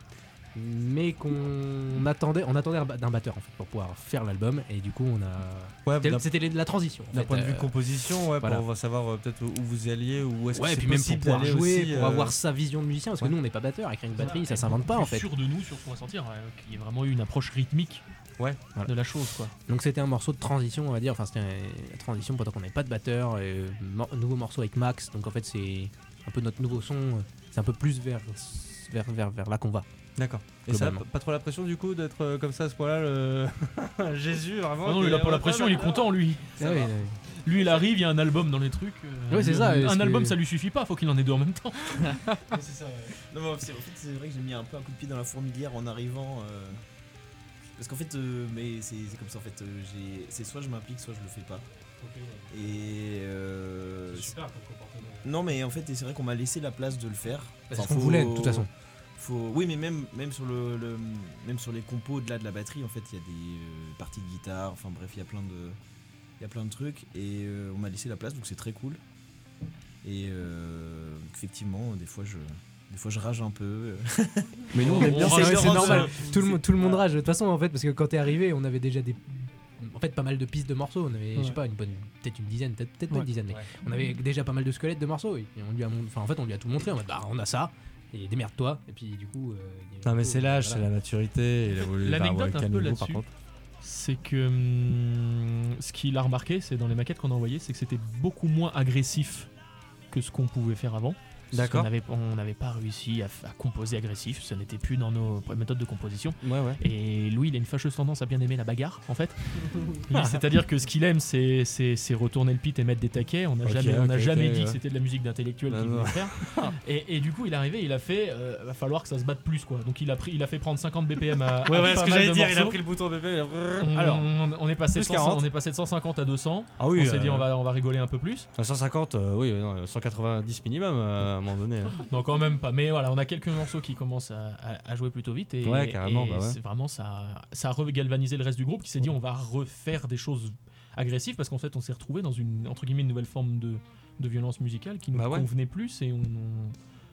Speaker 9: mais qu'on attendait, on attendait d'un batteur en fait pour pouvoir faire l'album et du coup on a.
Speaker 4: Ouais,
Speaker 9: C'était- la transition.
Speaker 4: D'un point de vue
Speaker 9: euh,
Speaker 4: composition, ouais,
Speaker 9: voilà.
Speaker 4: pour savoir euh, peut-être où vous alliez ou où est-ce
Speaker 9: Ouais,
Speaker 4: que
Speaker 9: et
Speaker 4: c'est
Speaker 9: puis même pour
Speaker 4: possible
Speaker 9: pouvoir jouer,
Speaker 4: aussi,
Speaker 9: pour
Speaker 4: euh,
Speaker 9: avoir sa vision de musicien, parce que nous on n'est pas batteur, écrire une batterie, ça s'invente pas en fait.
Speaker 7: sûr de nous, sur ce qu'on va sentir, qu'il y ait vraiment eu une approche rythmique
Speaker 4: ouais.
Speaker 7: de la chose, quoi.
Speaker 9: Donc c'était un morceau de transition, on va dire. Enfin, c'était la transition pendant qu'on n'avait pas de batteur. Et, euh, mor- nouveau morceau avec Max. Donc en fait, c'est un peu notre nouveau son. C'est un peu plus vers, vers, vers, vers là qu'on va.
Speaker 4: D'accord. Et ça, pas trop la pression du coup d'être euh, comme ça à ce point-là, le... *laughs* Jésus vraiment.
Speaker 7: Ah non,
Speaker 4: qui
Speaker 7: il a pas la pression, il est content, lui. *laughs*
Speaker 4: Ça
Speaker 9: Ah oui.
Speaker 7: Lui, il arrive, il y a un album dans les trucs. euh,
Speaker 9: Ouais, c'est ça,
Speaker 7: Un album,
Speaker 9: que-
Speaker 7: ça lui suffit pas, faut qu'il en ait deux en même temps. *laughs*
Speaker 10: c'est ça. Non, mais en fait, c'est vrai que j'ai mis un peu un coup de pied dans la fourmilière en arrivant. euh, Parce qu'en fait, euh, mais c'est comme ça en fait. euh, j'ai- C'est soit je m'implique, soit je le fais pas. Et. euh,
Speaker 9: C'est super comme comportement.
Speaker 10: Non, mais en fait, c'est vrai qu'on m'a laissé la place de le faire.
Speaker 9: Bah, c'est ce qu'on voulait, de toute façon.
Speaker 10: Faut... Oui, mais même, même, sur le, le- même sur les compos au-delà de la batterie, en fait, il y a des euh, parties de guitare. Enfin bref, il y a plein de, il y a plein de trucs. Et euh, on m'a laissé la place, donc c'est très cool. Et euh, effectivement, des fois, je, des fois, je rage un peu.
Speaker 12: Mais nous, on aime bien
Speaker 9: C'est normal. Tout le, monde- tout le monde rage. De toute façon, en fait, parce que quand t'es arrivé, on avait déjà des. En fait, pas mal de pistes de morceaux. On avait, je sais pas, une bonne, peut-être une dizaine, peut-être pas
Speaker 6: Ouais.
Speaker 9: une dizaine, mais
Speaker 6: Ouais.
Speaker 9: on avait déjà pas mal de squelettes de morceaux. Et on lui a, enfin, en fait, on lui a tout montré. On mode, bah, on a ça. Et démerde-toi. Et puis, du coup. euh,
Speaker 4: Non mais c'est l'âge,
Speaker 9: voilà.
Speaker 4: c'est la maturité. Faire *laughs*
Speaker 7: L'anecdote un peu là-dessus, c'est que hum, ce qu'il a remarqué, c'est dans les maquettes qu'on a envoyées, c'est que c'était beaucoup moins agressif que ce qu'on pouvait faire avant.
Speaker 4: D'accord.
Speaker 7: On n'avait pas réussi à, composer agressif, ça n'était plus dans nos méthodes de composition.
Speaker 4: Ouais, ouais.
Speaker 7: Et Louis, il a une fâcheuse tendance à bien aimer la bagarre, en fait. *laughs* C'est-à-dire que ce qu'il aime, c'est c'est- c'est retourner le pit et mettre des taquets. On n'a jamais, on dit
Speaker 4: ouais.
Speaker 7: que c'était de la musique d'intellectuel
Speaker 4: Non,
Speaker 7: qu'il voulait faire. *laughs* Et, et du coup, il est arrivé, il a fait, euh, va falloir que ça se batte plus, quoi. Donc il a pris, il a fait prendre 50 BPM à.
Speaker 4: Ouais,
Speaker 7: à
Speaker 4: ouais,
Speaker 7: pas
Speaker 4: ce que j'allais dire, il a pris le bouton
Speaker 7: On,
Speaker 4: Alors,
Speaker 7: on, on est passé de
Speaker 4: plus
Speaker 7: 100
Speaker 4: 40.
Speaker 7: on est passé de 150 à 200.
Speaker 4: Ah oui,
Speaker 7: on s'est dit
Speaker 4: euh,
Speaker 7: on va, on va rigoler un peu plus.
Speaker 4: à 150, euh, oui, non, 190 minimum euh, un moment donné. hein.
Speaker 7: Non, quand même pas. Mais voilà, on a quelques morceaux qui commencent à, à- à jouer plutôt vite. Et,
Speaker 4: Ouais, carrément,
Speaker 7: et
Speaker 4: bah ouais.
Speaker 7: c'est vraiment ça, ça a regalvanisé le reste du groupe qui s'est dit on va refaire des choses agressives parce qu'en fait on s'est retrouvé dans une entre guillemets une nouvelle forme de, de violence musicale qui nous
Speaker 4: Bah ouais.
Speaker 7: convenait plus et on, on-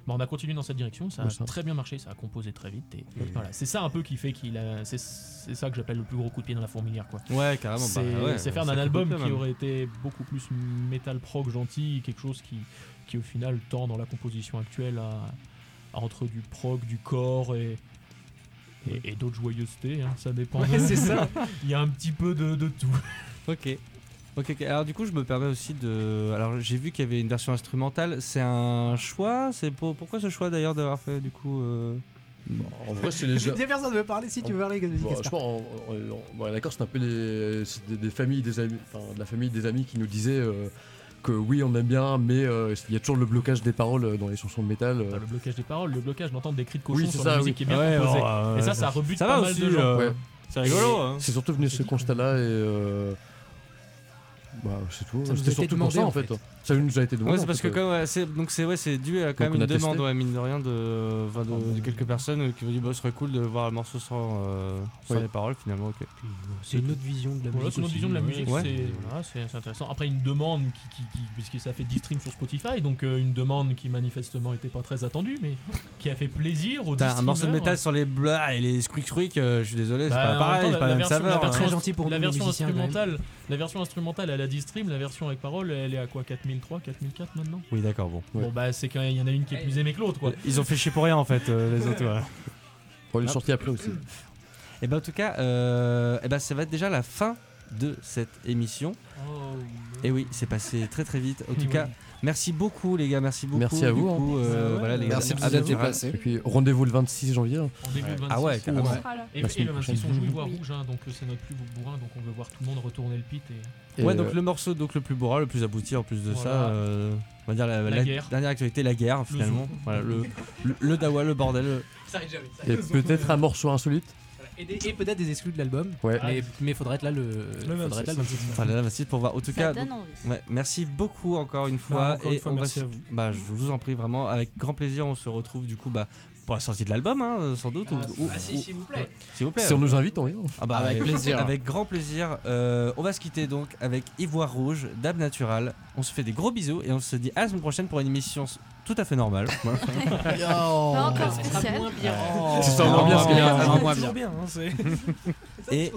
Speaker 7: bah, on a continué dans cette direction. Ça a
Speaker 12: ça.
Speaker 7: très bien marché, ça a composé très vite. Et voilà, c'est ça un peu qui fait qu'il a. C'est ça que j'appelle le plus gros coup de pied dans la fourmilière quoi.
Speaker 4: Ouais, carrément.
Speaker 7: C'est
Speaker 4: bah, ouais,
Speaker 7: c'est faire d'un album qui
Speaker 4: même.
Speaker 7: aurait été beaucoup plus metal prog gentil, quelque chose qui, qui au final tend dans la composition actuelle à, à entre du prog, du corps et, et, et d'autres joyeusetés, hein, ça dépend.
Speaker 9: Ouais, c'est ça. *laughs*
Speaker 7: Il y a un petit peu de, de tout.
Speaker 4: Ok. Ok, ok. Alors du coup, je me permets aussi de. Alors j'ai vu qu'il y avait une version instrumentale. C'est un choix? C'est pour... pourquoi ce choix d'ailleurs d'avoir fait du coup. euh,
Speaker 12: En vrai, c'est les gens.
Speaker 9: Il y a personne veut parler si tu veux parler.
Speaker 12: Bon, je pense, d'accord, c'est un peu des, des, des familles, des amis, enfin, de la famille des amis qui nous disaient euh, que oui, on aime bien, mais euh, il y a toujours le blocage des paroles euh, dans les chansons de métal. euh.
Speaker 7: Enfin, le blocage des paroles, le blocage d'entendre des cris de cochon
Speaker 12: Oui,
Speaker 7: sur
Speaker 12: ça,
Speaker 7: la musique
Speaker 12: oui.
Speaker 7: qui est bien
Speaker 4: Ouais,
Speaker 7: composée.
Speaker 4: euh,
Speaker 7: et ça,
Speaker 4: ça-
Speaker 7: rebute
Speaker 4: ça
Speaker 7: pas mal
Speaker 4: aussi,
Speaker 7: de gens.
Speaker 4: euh,
Speaker 12: Ouais.
Speaker 4: C'est rigolo. Hein.
Speaker 12: C'est surtout venu de ce constat-là et. Euh, bah, c'est tout.
Speaker 9: Ça nous a
Speaker 12: C'était
Speaker 9: été
Speaker 12: surtout
Speaker 9: demandé,
Speaker 12: pour ça
Speaker 9: en
Speaker 12: en fait.
Speaker 9: fait.
Speaker 12: Ça nous a été demandé.
Speaker 4: Ouais, c'est parce que
Speaker 12: euh.
Speaker 4: quand, ouais, c'est donc c'est ouais, c'est dû à quand
Speaker 12: Donc
Speaker 4: même une demande ouais, mine de rien de, enfin, de, de quelques personnes euh, qui m'ont dit bah ce serait cool de voir le morceau sans, euh, sans
Speaker 12: Ouais.
Speaker 4: les paroles finalement. Ok.
Speaker 9: C'est une autre vision de la musique.
Speaker 7: c'est une autre
Speaker 9: aussi.
Speaker 7: vision de la
Speaker 9: Ouais.
Speaker 7: musique,
Speaker 4: Ouais.
Speaker 7: c'est voilà, c'est- c'est intéressant. Après, une demande qui, qui, qui- puisque ça fait 10 streams sur Spotify, donc euh, une demande qui manifestement n'était pas très attendue, mais qui a fait plaisir aux 10
Speaker 4: T'as un morceau de métal sur les blas et les squeak squeak. euh, je suis désolé, c'est
Speaker 7: Bah,
Speaker 4: pas pareil,
Speaker 7: temps,
Speaker 4: c'est pas la même
Speaker 7: version-
Speaker 4: saveur.
Speaker 7: version-
Speaker 4: hein.
Speaker 9: Très gentil pour
Speaker 7: la version instrumentale, la version instrumentale, elle a 10 streams, la version avec parole, elle est à quoi 4003, 4004 maintenant
Speaker 4: Oui, d'accord, bon.
Speaker 12: Ouais.
Speaker 7: Bon bah c'est qu'il y en a une qui est plus aimée que l'autre quoi.
Speaker 4: Ils ont fait chier pour rien en fait, euh, les autres. ouais.
Speaker 12: Bon, il est sorti après aussi.
Speaker 4: Et ben en tout cas, euh, eh ben, ça va être déjà la fin de cette émission. Et oui, c'est passé très très vite. En tout
Speaker 7: Oui.
Speaker 4: cas, merci beaucoup les gars, merci beaucoup.
Speaker 12: Merci à vous, hein.
Speaker 4: coup, euh,
Speaker 7: ouais,
Speaker 4: voilà, les
Speaker 12: Merci
Speaker 4: gars,
Speaker 12: de
Speaker 4: à
Speaker 12: vous être
Speaker 4: bientôt.
Speaker 12: déplacés. Et puis rendez-vous le 26 janvier. hein.
Speaker 7: En début de 26.
Speaker 4: Ah ouais, carrément.
Speaker 8: Là.
Speaker 7: Et,
Speaker 12: La
Speaker 7: et le 26 on joue Ivoire Rouge, hein, donc euh, c'est notre plus beau bourrin, donc on veut voir tout le monde retourner le pit et.
Speaker 12: Et,
Speaker 4: Ouais, donc
Speaker 12: euh,
Speaker 4: le morceau donc le plus bourrin, le plus abouti en plus de
Speaker 7: Voilà.
Speaker 4: ça, euh, on va dire la,
Speaker 7: La
Speaker 4: la
Speaker 7: guerre.
Speaker 4: dernière actualité, la guerre finalement.
Speaker 7: zoo.
Speaker 4: Voilà, le, le, le dawa, le bordel. le-
Speaker 9: Ça arrive jamais. ça
Speaker 12: Et peut-être un morceau insolite.
Speaker 9: Et, des- et peut-être des exclus de l'album.
Speaker 12: Ouais.
Speaker 9: Mais, mais faudrait être là le. faudrait être là le 26.
Speaker 4: Enfin, là, Bastille, pour voir. En tout
Speaker 8: Ça
Speaker 4: cas,
Speaker 8: donne
Speaker 4: donc-
Speaker 8: envie.
Speaker 4: ouais, merci beaucoup encore une
Speaker 6: Bah,
Speaker 4: fois.
Speaker 6: encore une fois,
Speaker 4: on va
Speaker 6: merci
Speaker 4: se-
Speaker 6: à vous.
Speaker 4: Bah, je vous en prie vraiment, avec grand plaisir, on se retrouve du coup bah, pour la sortie de l'album, hein, sans doute. ou- ou-
Speaker 9: ah, si,
Speaker 4: ou-
Speaker 9: s'il vous plaît.
Speaker 4: S'il vous plaît.
Speaker 12: Si on nous invite, on vient.
Speaker 4: Ah bah,
Speaker 11: Avec plaisir.
Speaker 4: Avec grand plaisir. Euh, on va se quitter donc avec Ivoire Rouge, Dab Natural. On se fait des gros bisous et on se dit à la semaine prochaine pour une émission tout à fait normale. *laughs*
Speaker 8: Pas encore spécial.
Speaker 12: C'est ça, moins bien, c'est
Speaker 11: bien,
Speaker 12: bien.
Speaker 11: moins bien.
Speaker 6: bien, hein, c'est- *laughs*
Speaker 4: Et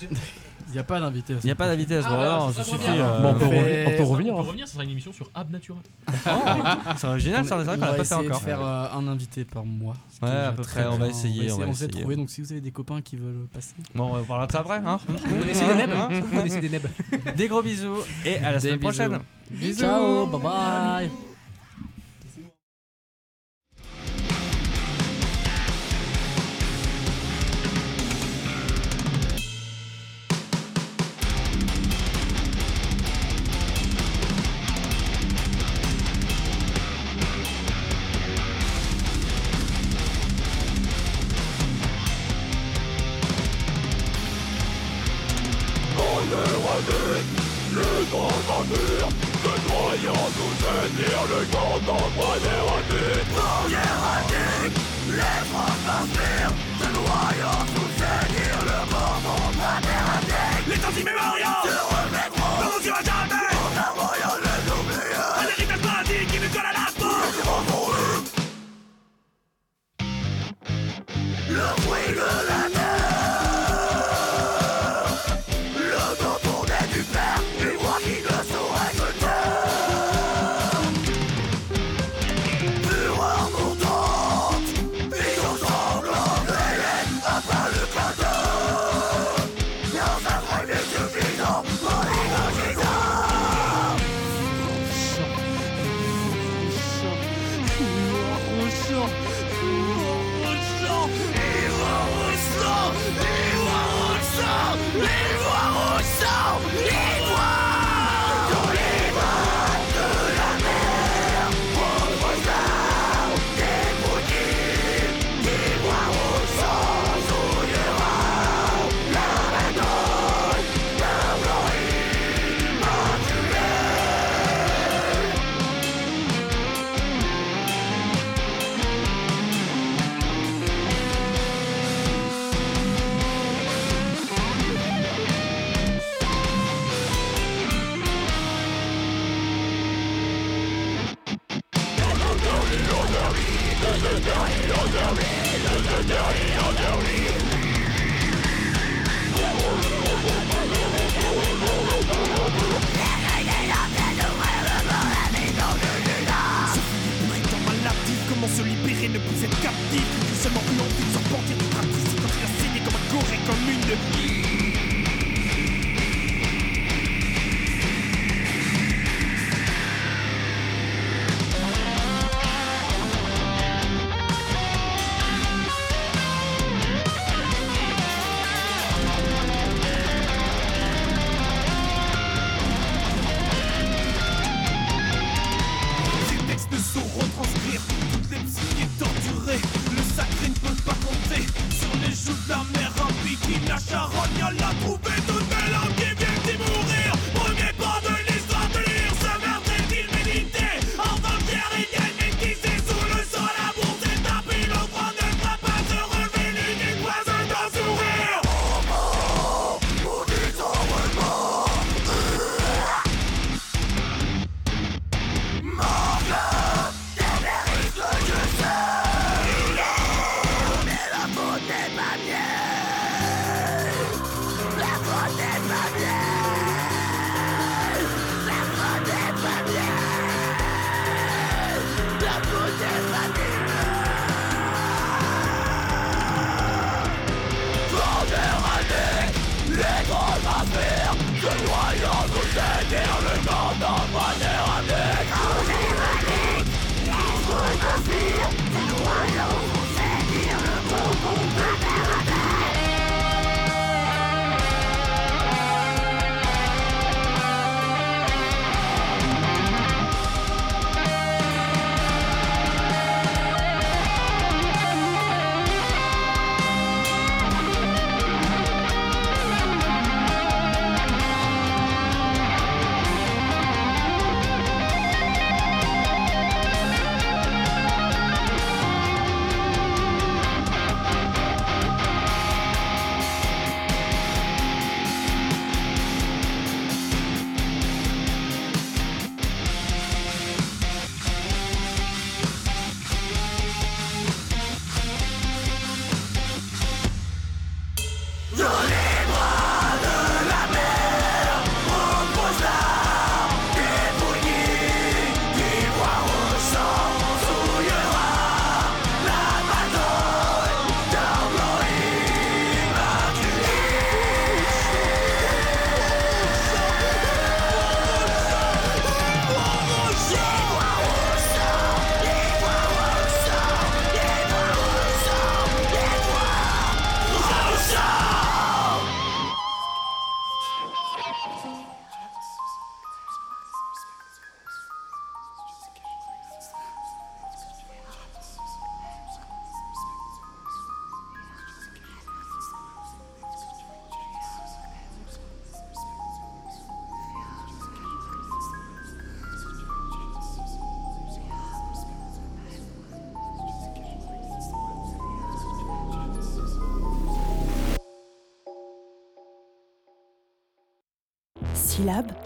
Speaker 11: Il n'y a pas d'invité.
Speaker 4: il n'y a pas d'invité à ce
Speaker 9: Ah,
Speaker 4: moment-là, ça
Speaker 9: ça sera
Speaker 4: suffit.
Speaker 9: bien.
Speaker 4: euh,
Speaker 12: Bon, on peut, revenir- on peut revenir. hein.
Speaker 7: revenir, ça sera une émission sur Ab Natural. *laughs*
Speaker 4: C'est original, ça, c'est vrai qu'on
Speaker 11: On
Speaker 4: l'a pas fait encore.
Speaker 11: faire euh, un invité par mois. ce qui
Speaker 4: Ouais, à
Speaker 11: déjà
Speaker 4: peu
Speaker 11: très
Speaker 4: près, on va
Speaker 11: bien.
Speaker 4: essayer, on va
Speaker 11: On essayer de
Speaker 4: essayer.
Speaker 11: trouver. Donc si vous avez des copains qui veulent passer.
Speaker 4: Bon, on parlera de ça après. Hein
Speaker 9: Vous connaissez des nebs
Speaker 4: Hein
Speaker 9: Vous connaissez des nebs
Speaker 4: Des gros bisous et à la
Speaker 11: Des
Speaker 4: semaine
Speaker 11: bisous.
Speaker 4: prochaine.
Speaker 11: Ciao, bye bye.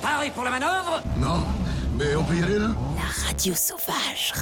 Speaker 13: Pareil pour la manœuvre
Speaker 14: Non, mais on peut y aller là
Speaker 15: La radio sauvage.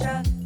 Speaker 15: Yeah.